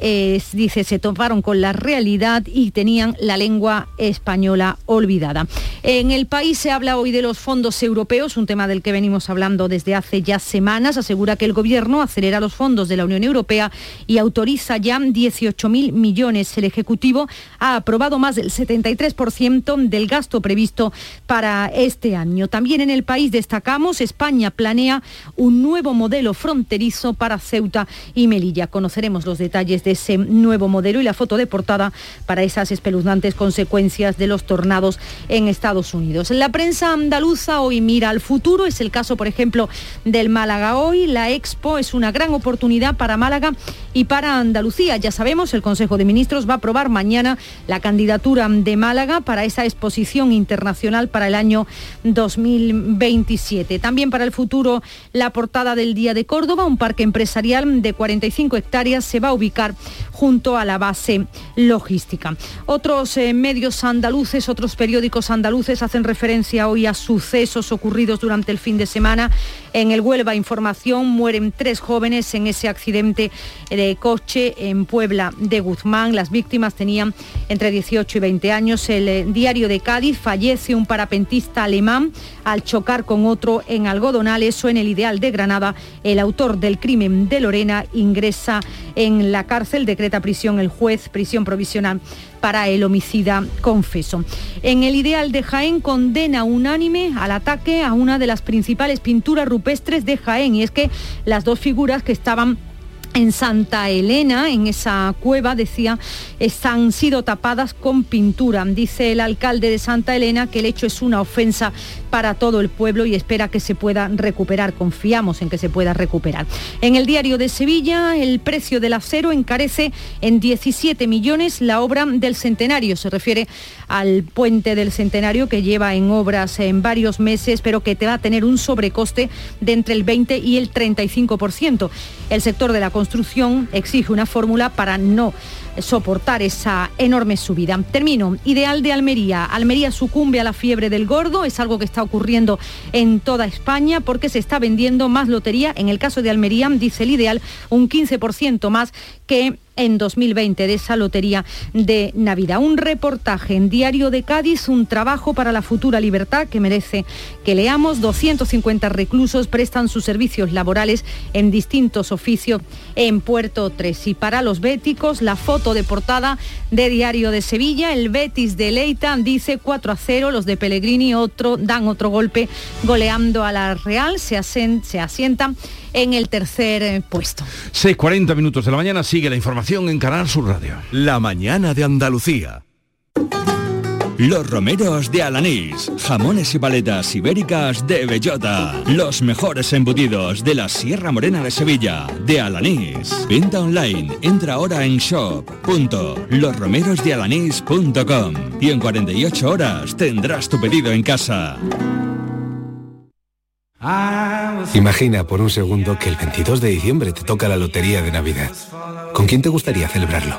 dice, se toparon con la realidad y tenían la lengua española olvidada. En el país se habla hoy de los fondos europeos, un tema del que venimos hablando desde hace ya semanas. Asegura que el gobierno acelera los fondos de la Unión Europea y autoriza ya 18.000 millones. El Ejecutivo ha aprobado más del 73% del gasto previsto para este año. También en el país destacamos, España planea un nuevo modelo fronterizo para Ceuta y Melilla. Conoceremos los detalles de ese nuevo modelo y la foto de portada para esas espeluznantes consecuencias de los tornados en Estados Unidos. La prensa andaluza hoy mira al futuro, es el caso, por ejemplo, del Málaga hoy. La Expo es una gran oportunidad para Málaga y para Andalucía. Ya sabemos, el Consejo de Ministros va a aprobar mañana la candidatura de Málaga para esa exposición internacional para el año 2027. También para el futuro, la portada del Día de Córdoba, un parque empresarial de 45 hectáreas se va a ubicar junto a la base logística. Otros eh, medios andaluces, otros periódicos andaluces hacen referencia hoy a sucesos ocurridos durante el fin de semana. En el Huelva Información mueren tres jóvenes en ese accidente de coche en Puebla de Guzmán. Las víctimas tenían entre 18 y 20 años. El eh, diario de Cádiz fallece un parapentista alemán al chocar con otro en Algodonales o en el Ideal de Granada. El autor del crimen de Lorena ingresa en la cárcel, decreta prisión el juez, prisión provisional para el homicida confeso. En el ideal de Jaén condena unánime al ataque a una de las principales pinturas rupestres de Jaén y es que las dos figuras que estaban en Santa Elena, en esa cueva, decía, han sido tapadas con pintura. Dice el alcalde de Santa Elena que el hecho es una ofensa para todo el pueblo y espera que se pueda recuperar. Confiamos en que se pueda recuperar. En el diario de Sevilla, el precio del acero encarece en 17 millones la obra del centenario. Se refiere al puente del centenario que lleva en obras en varios meses, pero que te va a tener un sobrecoste de entre el 20 y el 35%. El sector de la construcción exige una fórmula para no soportar esa enorme subida. Termino. Ideal de Almería. Almería sucumbe a la fiebre del gordo. Es algo que está ocurriendo en toda España porque se está vendiendo más lotería. En el caso de Almería, dice el Ideal, un 15% más que en 2020 de esa lotería de Navidad. Un reportaje en Diario de Cádiz, un trabajo para la futura libertad que merece que leamos. 250 reclusos prestan sus servicios laborales en distintos oficios en Puerto 3. Y para los béticos, la foto de portada de Diario de Sevilla, el Betis de Leita dice 4 a 0, los de Pellegrini otro, dan otro golpe goleando a la Real, se, se asientan en el tercer eh, puesto.
6.40 minutos de la mañana sigue la información en Canal Sur Radio.
La mañana de Andalucía. Los romeros de Alanís, jamones y paletas ibéricas de bellota, los mejores embutidos de la Sierra Morena de Sevilla, de Alanís. Venta online, entra ahora en shop.losromerosdealanís.com y en 48 horas tendrás tu pedido en casa.
Imagina por un segundo que el 22 de diciembre te toca la lotería de Navidad. ¿Con quién te gustaría celebrarlo?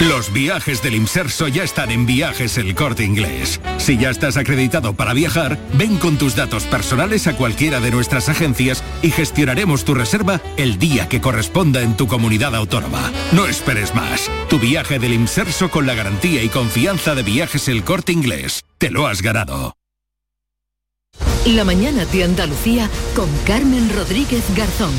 Los viajes del Imserso ya están en Viajes El Corte Inglés. Si ya estás acreditado para viajar, ven con tus datos personales a cualquiera de nuestras agencias y gestionaremos tu reserva el día que corresponda en tu comunidad autónoma. No esperes más. Tu viaje del Imserso con la garantía y confianza de Viajes El Corte Inglés. Te lo has ganado.
La mañana de Andalucía con Carmen Rodríguez Garzón.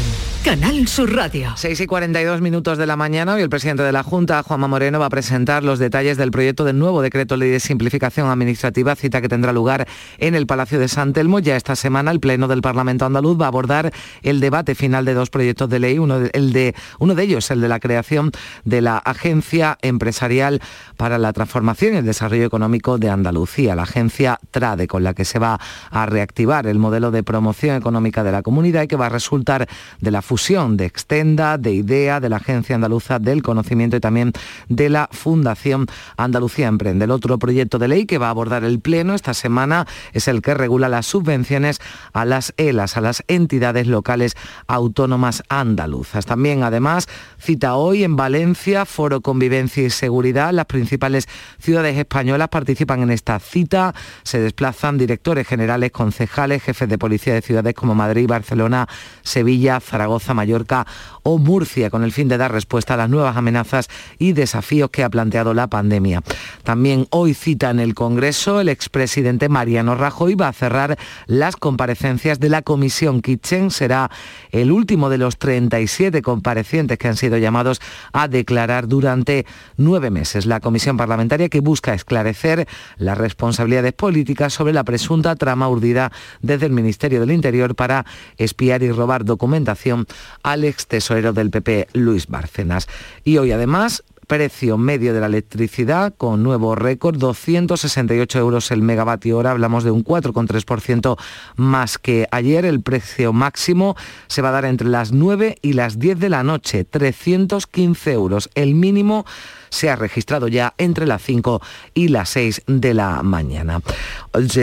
Canal Sur Radio.
6 y 42 minutos de la mañana y el presidente de la Junta, Juanma Moreno, va a presentar los detalles del proyecto del nuevo decreto ley de simplificación administrativa, cita que tendrá lugar en el Palacio de San Telmo. Ya esta semana el Pleno del Parlamento andaluz va a abordar el debate final de dos proyectos de ley, uno de, el de, uno de ellos el de la creación de la Agencia Empresarial para la Transformación y el Desarrollo Económico de Andalucía, la agencia TRADE, con la que se va a reactivar el modelo de promoción económica de la comunidad y que va a resultar de la fusión de Extenda, de IDEA, de la Agencia Andaluza del Conocimiento y también de la Fundación Andalucía Emprende. El otro proyecto de ley que va a abordar el Pleno esta semana es el que regula las subvenciones a las ELAS, a las entidades locales autónomas andaluzas. También, además, cita hoy en Valencia, Foro Convivencia y Seguridad. Las principales ciudades españolas participan en esta cita. Se desplazan directores generales, concejales, jefes de policía de ciudades como Madrid, Barcelona, Sevilla, Zaragoza, Mallorca o Murcia, con el fin de dar respuesta a las nuevas amenazas y desafíos que ha planteado la pandemia. También hoy cita en el Congreso el expresidente Mariano Rajoy va a cerrar las comparecencias de la Comisión Kitchen. Será el último de los 37 comparecientes que han sido llamados a declarar durante nueve meses. La comisión parlamentaria que busca esclarecer las responsabilidades políticas sobre la presunta trama urdida desde el Ministerio del Interior para espiar y robar documentación al ex tesorero del PP, Luis Bárcenas. Y hoy además precio medio de la electricidad con nuevo récord, 268 euros el megavatio hora, hablamos de un 4,3% más que ayer. El precio máximo se va a dar entre las 9 y las 10 de la noche, 315 euros. El mínimo se ha registrado ya entre las 5 y las 6 de la mañana.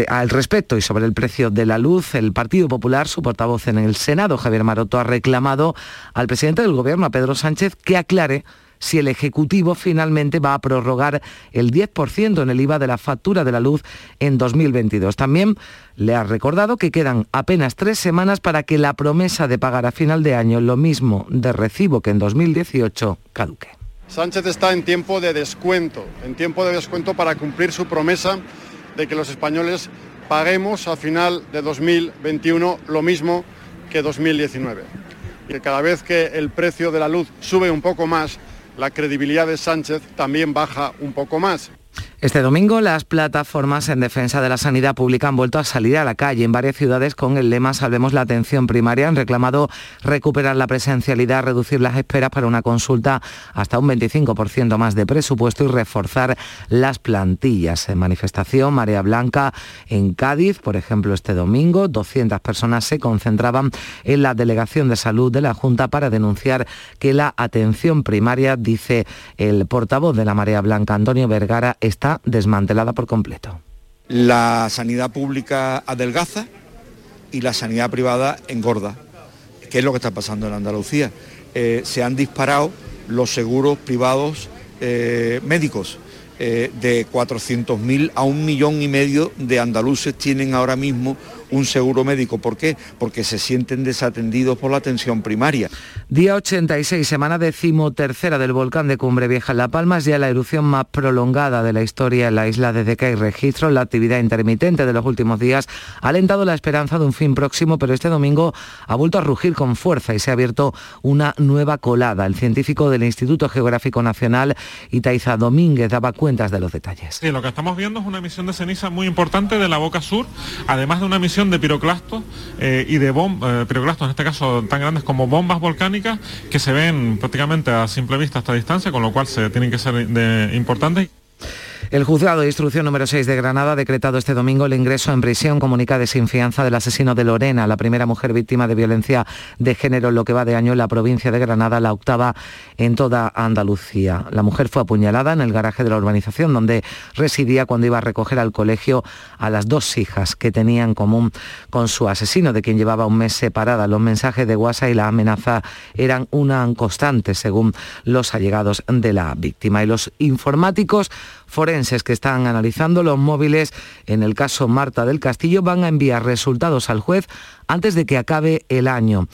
Al respecto y sobre el precio de la luz, el Partido Popular, su portavoz en el Senado, Javier Maroto, ha reclamado al presidente del Gobierno, a Pedro Sánchez, que aclare si el Ejecutivo finalmente va a prorrogar el 10% en el IVA de la factura de la luz en 2022. También le ha recordado que quedan apenas tres semanas para que la promesa de pagar a final de año lo mismo de recibo que en 2018 caduque.
Sánchez está en tiempo de descuento, en tiempo de descuento para cumplir su promesa de que los españoles paguemos a final de 2021 lo mismo que 2019. Y que cada vez que el precio de la luz sube un poco más, la credibilidad de Sánchez también baja un poco más.
Este domingo las plataformas en defensa de la sanidad pública han vuelto a salir a la calle en varias ciudades con el lema Salvemos la atención primaria. Han reclamado recuperar la presencialidad, reducir las esperas para una consulta hasta un 25% más de presupuesto y reforzar las plantillas. En manifestación, María Blanca en Cádiz, por ejemplo, este domingo, 200 personas se concentraban en la delegación de salud de la Junta para denunciar que la atención primaria, dice el portavoz de la María Blanca, Antonio Vergara, está desmantelada por completo.
La sanidad pública adelgaza y la sanidad privada engorda. ¿Qué es lo que está pasando en Andalucía? Eh, se han disparado los seguros privados eh, médicos. Eh, de 400.000 a un millón y medio de andaluces tienen ahora mismo un seguro médico. ¿Por qué? Porque se sienten desatendidos por la atención primaria.
Día 86, semana decimotercera del volcán de Cumbre Vieja en La Palma, es ya la erupción más prolongada de la historia en la isla desde que hay registro. La actividad intermitente de los últimos días ha alentado la esperanza de un fin próximo, pero este domingo ha vuelto a rugir con fuerza y se ha abierto una nueva colada. El científico del Instituto Geográfico Nacional, Itaiza Domínguez, daba cuentas de los detalles.
Sí, lo que estamos viendo es una emisión de ceniza muy importante de la boca sur, además de una emisión de piroclastos eh, y de eh, piroclastos, en este caso tan grandes como bombas volcánicas, que se ven prácticamente a simple vista a esta distancia, con lo cual se tienen que ser importantes.
El juzgado de instrucción número 6 de Granada ha decretado este domingo el ingreso en prisión comunica de sin fianza del asesino de Lorena, la primera mujer víctima de violencia de género en lo que va de año en la provincia de Granada, la octava en toda Andalucía. La mujer fue apuñalada en el garaje de la urbanización donde residía cuando iba a recoger al colegio a las dos hijas que tenía en común con su asesino, de quien llevaba un mes separada. Los mensajes de WhatsApp y la amenaza eran una constante, según los allegados de la víctima. Y los informáticos forenses que están analizando los móviles en el caso Marta del Castillo van a enviar resultados al juez antes de que acabe el año.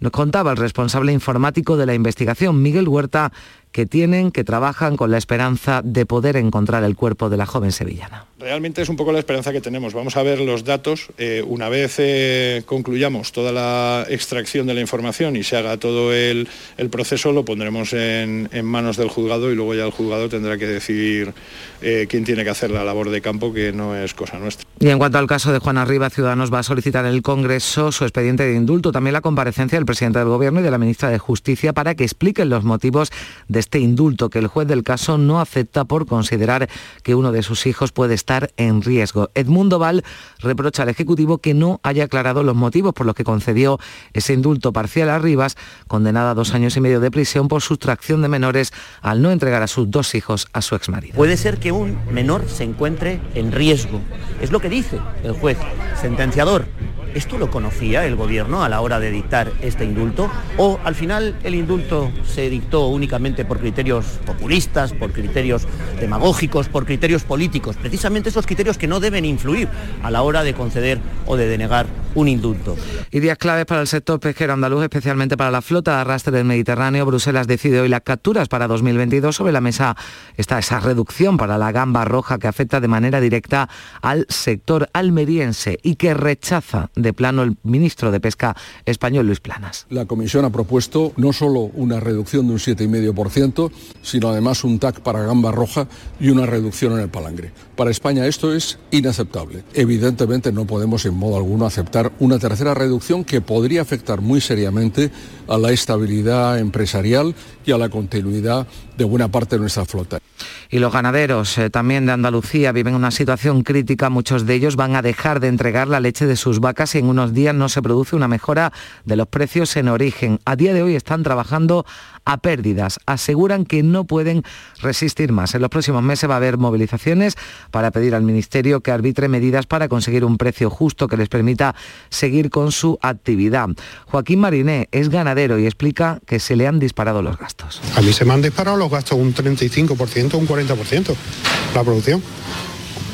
Nos contaba el responsable informático de la investigación, Miguel Huerta, que tienen, que trabajan con la esperanza de poder encontrar el cuerpo de la joven sevillana.
Realmente es un poco la esperanza que tenemos. Vamos a ver los datos. Eh, una vez eh, concluyamos toda la extracción de la información y se haga todo el, proceso, lo pondremos en, manos del juzgado y luego ya el juzgado tendrá que decidir eh, quién tiene que hacer la labor de campo, que no es cosa nuestra.
Y en cuanto al caso de Juan Arriba, Ciudadanos va a solicitar en el Congreso su expediente de indulto, también la comparecencia del presidente del Gobierno y de la ministra de Justicia para que expliquen los motivos de este indulto que el juez del caso no acepta por considerar que uno de sus hijos puede estar en riesgo. Edmundo Val reprocha al Ejecutivo que no haya aclarado los motivos por los que concedió ese indulto parcial a Rivas, condenada a dos años y medio de prisión por sustracción de menores al no entregar a sus dos hijos a su exmarido.
Puede ser que un menor se encuentre en riesgo. Es lo que dice el juez sentenciador. ¿Esto lo conocía el gobierno a la hora de dictar este indulto? ¿O al final el indulto se dictó únicamente por criterios populistas, por criterios demagógicos, por criterios políticos? Precisamente esos criterios que no deben influir a la hora de conceder o de denegar un indulto.
Y días claves para el sector pesquero andaluz, especialmente para la flota de arrastre del Mediterráneo. Bruselas decide hoy las capturas para 2022. Sobre la mesa está esa reducción para la gamba roja que afecta de manera directa al sector almeriense y que rechaza plano el ministro de Pesca español, Luis Planas.
La Comisión ha propuesto no solo una reducción de un 7,5%, sino además un TAC para gamba roja y una reducción en el palangre. Para España esto es inaceptable. Evidentemente no podemos en modo alguno aceptar una tercera reducción que podría afectar muy seriamente a la estabilidad empresarial y a la continuidad de buena parte de nuestra flota.
Y los ganaderos eh, también de Andalucía viven una situación crítica. Muchos de ellos van a dejar de entregar la leche de sus vacas y en unos días no se produce una mejora de los precios en origen. A día de hoy están trabajando a pérdidas. Aseguran que no pueden resistir más. En los próximos meses va a haber movilizaciones para pedir al Ministerio que arbitre medidas para conseguir un precio justo que les permita seguir con su actividad. Joaquín Mariné es ganadero y explica que se le han disparado los gastos.
A mí se me han disparado los gastos un 35%, un 40%, la producción.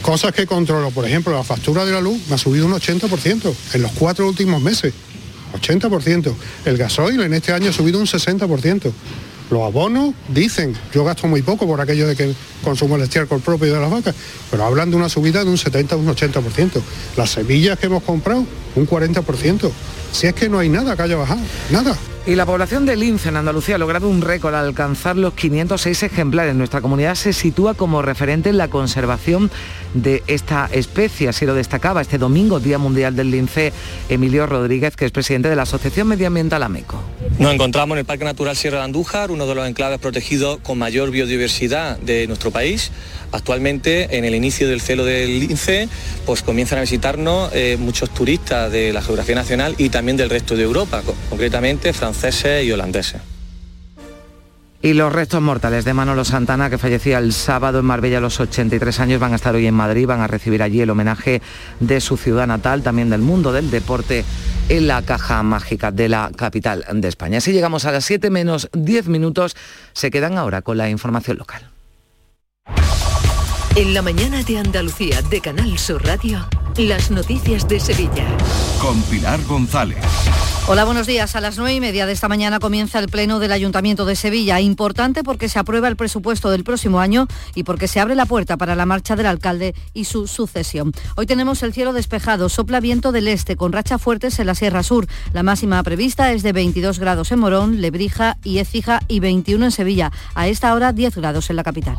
Cosas que controlo, por ejemplo, la factura de la luz me ha subido un 80% en los cuatro últimos meses. 80%. El gasoil en este año ha subido un 60%. Los abonos dicen, yo gasto muy poco por aquello de que consumo el estiércol propio de las vacas, pero hablan de una subida de un 70 un 80%. Las semillas que hemos comprado, un 40%. Si es que no hay nada que haya bajado, nada.
Y la población de lince en Andalucía ha logrado un récord al alcanzar los 506 ejemplares. Nuestra comunidad se sitúa como referente en la conservación de esta especie. Así lo destacaba este domingo, Día Mundial del Lince, Emilio Rodríguez, que es presidente de la Asociación Medioambiental AMECO.
Nos encontramos en el Parque Natural Sierra de Andújar, uno de los enclaves protegidos con mayor biodiversidad de nuestro país. Actualmente, en el inicio del celo del lince, pues comienzan a visitarnos eh, muchos turistas de la geografía nacional y también del resto de Europa, concretamente franceses y holandeses.
Y los restos mortales de Manolo Santana, que fallecía el sábado en Marbella a los 83 años, van a estar hoy en Madrid, van a recibir allí el homenaje de su ciudad natal, también del mundo del deporte, en la caja mágica de la capital de España. Así llegamos a las 7 menos 10 minutos, se quedan ahora con la información local.
En la mañana de Andalucía de Canal Sur Radio, las noticias de Sevilla.
Con Pilar González.
Hola, buenos días. A las nueve y media de esta mañana comienza el Pleno del Ayuntamiento de Sevilla. Importante porque se aprueba el presupuesto del próximo año y porque se abre la puerta para la marcha del alcalde y su sucesión. Hoy tenemos el cielo despejado, sopla viento del este con rachas fuertes en la Sierra Sur. La máxima prevista es de 22 grados en Morón, Lebrija y Écija y 21 en Sevilla. A esta hora 10 grados en la capital.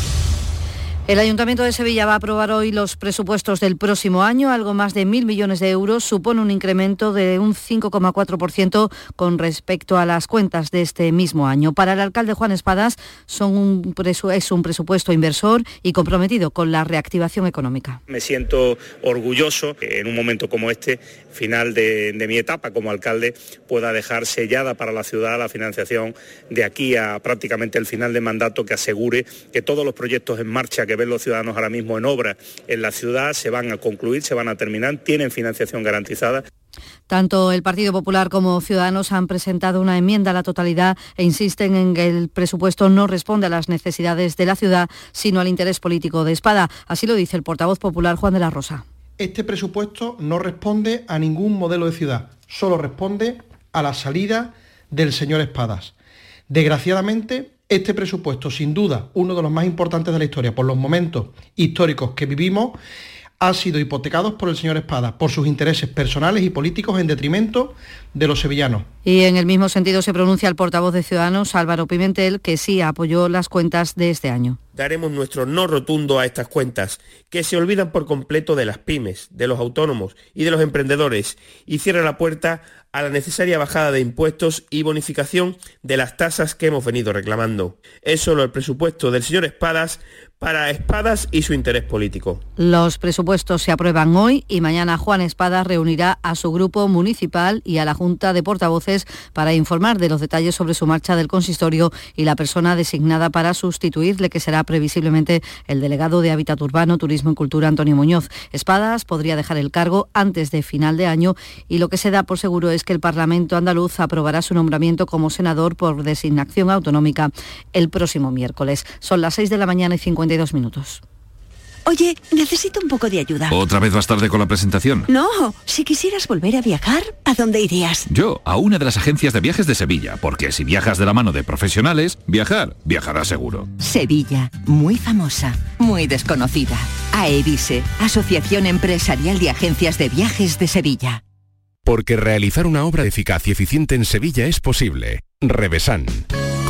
El Ayuntamiento de Sevilla va a aprobar hoy los presupuestos del próximo año. Algo más de mil millones de euros supone un incremento de un 5,4% con respecto a las cuentas de este mismo año. Para el alcalde Juan Espadas son un es un presupuesto inversor y comprometido con la reactivación económica.
Me siento orgulloso que en un momento como este, final de, de mi etapa como alcalde, pueda dejar sellada para la ciudad la financiación de aquí a prácticamente el final de mandato que asegure que todos los proyectos en marcha que ven los ciudadanos ahora mismo en obra en la ciudad se van a concluir, se van a terminar, tienen financiación garantizada.
Tanto el Partido Popular como Ciudadanos han presentado una enmienda a la totalidad e insisten en que el presupuesto no responde a las necesidades de la ciudad, sino al interés político de Espada. Así lo dice el portavoz popular Juan de la Rosa.
Este presupuesto no responde a ningún modelo de ciudad, solo responde a la salida del señor Espadas. Desgraciadamente, este presupuesto, sin duda, uno de los más importantes de la historia por los momentos históricos que vivimos, ha sido hipotecado por el señor Espada, por sus intereses personales y políticos en detrimento de los sevillanos.
Y en el mismo sentido se pronuncia el portavoz de Ciudadanos, Álvaro Pimentel, que sí apoyó las cuentas de este año.
Daremos nuestro no rotundo a estas cuentas, que se olvidan por completo de las pymes, de los autónomos y de los emprendedores, y cierran la puerta a la necesaria bajada de impuestos y bonificación de las tasas que hemos venido reclamando. Es solo el presupuesto del señor Espadas para Espadas y su interés político.
Los presupuestos se aprueban hoy y mañana Juan Espadas reunirá a su grupo municipal y a la Junta de Portavoces para informar de los detalles sobre su marcha del consistorio y la persona designada para sustituirle, que será previsiblemente el delegado de Hábitat Urbano, Turismo y Cultura, Antonio Muñoz. Espadas podría dejar el cargo antes de final de año y lo que se da por seguro es que el Parlamento andaluz aprobará su nombramiento como senador por designación autonómica el próximo miércoles. Son las 6 de la mañana y 50 dos minutos.
Oye, necesito un poco de ayuda.
¿Otra vez vas tarde con la presentación?
No, si quisieras volver a viajar, ¿a dónde irías?
Yo, a una de las agencias de viajes de Sevilla, porque si viajas de la mano de profesionales, viajar, viajarás seguro.
Sevilla, muy famosa, muy desconocida. AEVISE, Asociación Empresarial de Agencias de Viajes de Sevilla.
Porque realizar una obra eficaz y eficiente en Sevilla es posible. Revesan.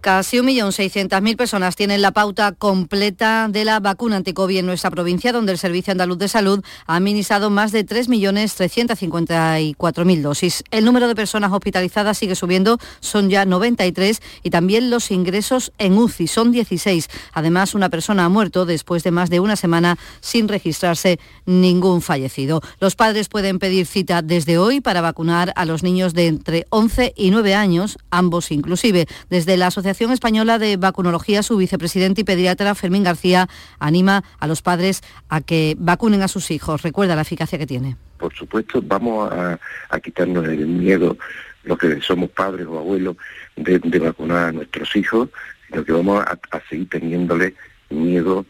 Casi 1.600.000 personas tienen la pauta completa de la vacuna anticovid en nuestra provincia, donde el Servicio Andaluz de Salud ha administrado más de 3.354.000 dosis. El número de personas hospitalizadas sigue subiendo, son ya 93 y también los ingresos en UCI son 16. Además, una persona ha muerto después de más de una semana sin registrarse ningún fallecido. Los padres pueden pedir cita desde hoy para vacunar a los niños de entre 11 y 9 años, ambos inclusive. Desde la Asociación Asociación Española de Vacunología, su vicepresidente y pediatra Fermín García anima a los padres a que vacunen a sus hijos. Recuerda la eficacia que tiene.
Por supuesto, vamos a, quitarnos el miedo, los que somos padres o abuelos, de, vacunar a nuestros hijos, sino que vamos a, seguir teniéndole miedo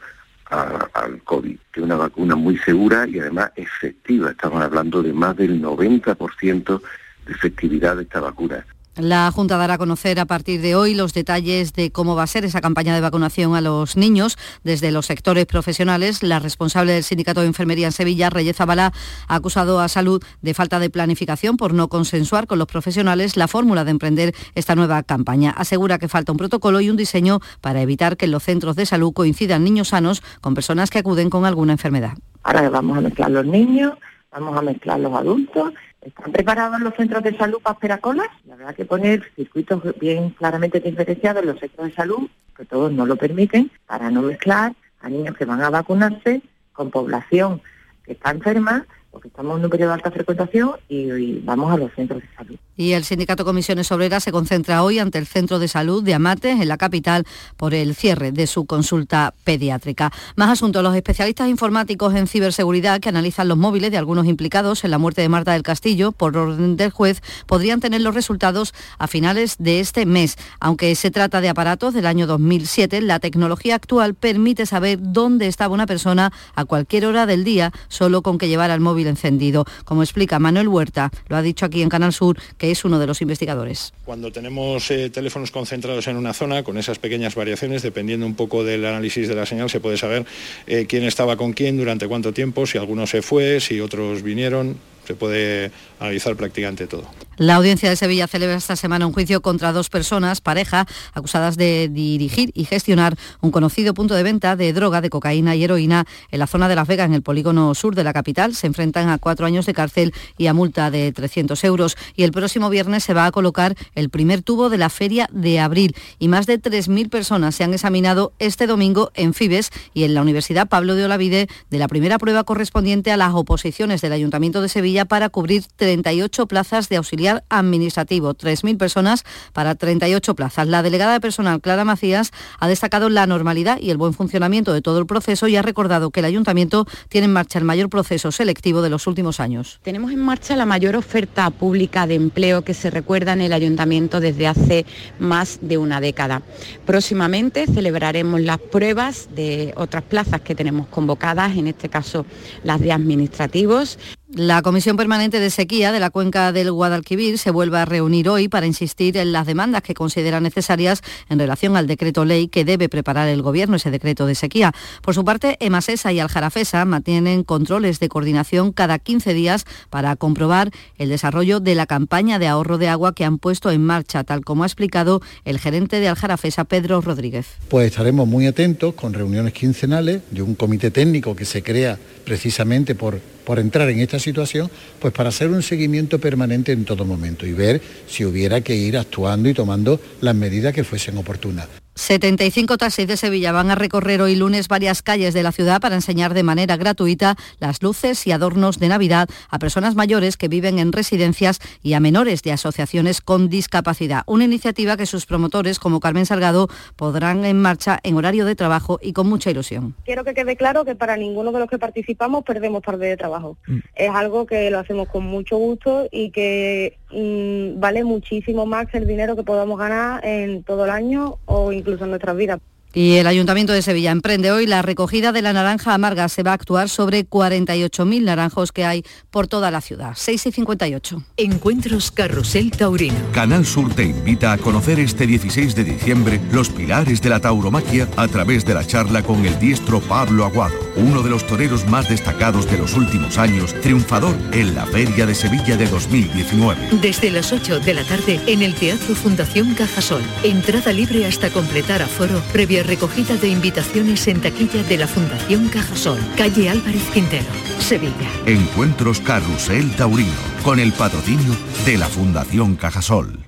al COVID, que es una vacuna muy segura y además efectiva. Estamos hablando de más del 90% de efectividad de esta vacuna.
La Junta dará a conocer a partir de hoy los detalles de cómo va a ser esa campaña de vacunación a los niños desde los sectores profesionales. La responsable del Sindicato de Enfermería en Sevilla, Reyes Zabala, ha acusado a Salud de falta de planificación por no consensuar con los profesionales la fórmula de emprender esta nueva campaña. Asegura que falta un protocolo y un diseño para evitar que en los centros de salud coincidan niños sanos con personas que acuden con alguna enfermedad.
Ahora vamos a mezclar los niños, vamos a mezclar los adultos ¿Están preparados los centros de salud para esperar colas? La verdad que poner circuitos bien claramente diferenciados en los centros de salud, que todos no lo permiten, para no mezclar a niños que van a vacunarse con población que está enferma porque estamos en un periodo de alta frecuentación y, vamos a los centros de salud.
Y el Sindicato Comisiones Obreras se concentra hoy ante el Centro de Salud de Amates, en la capital, por el cierre de su consulta pediátrica. Más asuntos, los especialistas informáticos en ciberseguridad que analizan los móviles de algunos implicados en la muerte de Marta del Castillo, por orden del juez, podrían tener los resultados a finales de este mes. Aunque se trata de aparatos del año 2007, la tecnología actual permite saber dónde estaba una persona a cualquier hora del día, solo con que llevar al móvil encendido. Como explica Manuel Huerta, lo ha dicho aquí en Canal Sur, que es uno de los investigadores.
Cuando tenemos eh, teléfonos concentrados en una zona, con esas pequeñas variaciones, dependiendo un poco del análisis de la señal, se puede saber eh, quién estaba con quién, durante cuánto tiempo, si alguno se fue, si otros vinieron se puede analizar prácticamente todo.
La audiencia de Sevilla celebra esta semana un juicio contra dos personas, pareja, acusadas de dirigir y gestionar un conocido punto de venta de droga, de cocaína y heroína en la zona de Las Vegas, en el polígono sur de la capital. Se enfrentan a cuatro años de cárcel y a multa de 300 euros. Y el próximo viernes se va a colocar el primer tubo de la feria de abril. Y más de 3.000 personas se han examinado este domingo en Fibes y en la Universidad Pablo de Olavide de la primera prueba correspondiente a las oposiciones del Ayuntamiento de Sevilla para cubrir 38 plazas de auxiliar administrativo, 3.000 personas para 38 plazas. La delegada de personal, Clara Macías, ha destacado la normalidad y el buen funcionamiento de todo el proceso y ha recordado que el ayuntamiento tiene en marcha el mayor proceso selectivo de los últimos años.
Tenemos en marcha la mayor oferta pública de empleo que se recuerda en el ayuntamiento desde hace más de una década. Próximamente celebraremos las pruebas de otras plazas que tenemos convocadas, en este caso las de administrativos.
La Comisión Permanente de Sequía de la Cuenca del Guadalquivir se vuelve a reunir hoy para insistir en las demandas que considera necesarias en relación al decreto ley que debe preparar el Gobierno, ese decreto de sequía. Por su parte, Emasesa y Aljarafesa mantienen controles de coordinación cada 15 días para comprobar el desarrollo de la campaña de ahorro de agua que han puesto en marcha, tal como ha explicado el gerente de Aljarafesa, Pedro Rodríguez.
Pues estaremos muy atentos con reuniones quincenales de un comité técnico que se crea precisamente por por entrar en esta situación, pues para hacer un seguimiento permanente en todo momento y ver si hubiera que ir actuando y tomando las medidas que fuesen oportunas.
75 taxis de Sevilla van a recorrer hoy lunes varias calles de la ciudad para enseñar de manera gratuita las luces y adornos de Navidad a personas mayores que viven en residencias y a menores de asociaciones con discapacidad. Una iniciativa que sus promotores, como Carmen Salgado, podrán en marcha en horario de trabajo y con mucha ilusión.
Quiero que quede claro que para ninguno de los que participamos perdemos tarde de trabajo. Mm. Es algo que lo hacemos con mucho gusto y que mm, vale muchísimo más el dinero que podamos ganar en todo el año o incluso en nuestras vidas.
Y el Ayuntamiento de Sevilla emprende hoy la recogida de la naranja amarga. Se va a actuar sobre 48.000 naranjos que hay por toda la ciudad. 6 y 58.
Encuentros Carrusel Taurino.
Canal Sur te invita a conocer este 16 de diciembre los pilares de la tauromaquia a través de la charla con el diestro Pablo Aguado, uno de los toreros más destacados de los últimos años, triunfador en la Feria de Sevilla de 2019.
Desde las 8 de la tarde en el Teatro Fundación Cajasol. Entrada libre hasta completar aforo previa recogida de invitaciones en taquilla de la Fundación Cajasol, calle Álvarez Quintero, Sevilla.
Encuentros Carrusel Taurino, con el patrocinio de la Fundación Cajasol.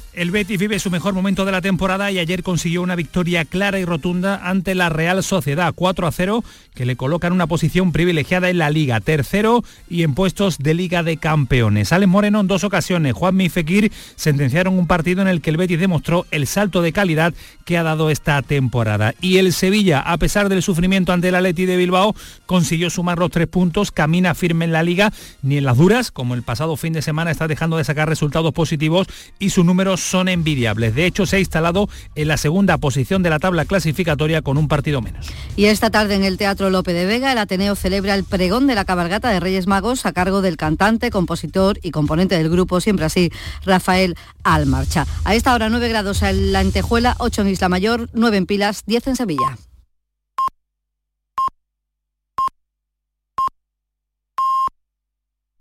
El Betis vive su mejor momento de la temporada y ayer consiguió una victoria clara y rotunda ante la Real Sociedad 4 a 0 que le coloca en una posición privilegiada en la liga, tercero y en puestos de Liga de Campeones. Alex Moreno en dos ocasiones, Juan y Fekir sentenciaron un partido en el que el Betis demostró el salto de calidad que ha dado esta temporada. Y el Sevilla, a pesar del sufrimiento ante el Atleti de Bilbao, consiguió sumar los tres puntos, camina firme en la liga, ni en las duras, como el pasado fin de semana está dejando de sacar resultados positivos y sus números son envidiables. De hecho, se ha instalado en la segunda posición de la tabla clasificatoria con un partido menos.
Y esta tarde en el Teatro Lope de Vega, el Ateneo celebra el pregón de la cabalgata de Reyes Magos a cargo del cantante, compositor y componente del grupo, siempre así, Rafael Almarcha. A esta hora 9 grados en la Entejuela, 8 en Isla Mayor, 9 en Pilas, 10 en Sevilla.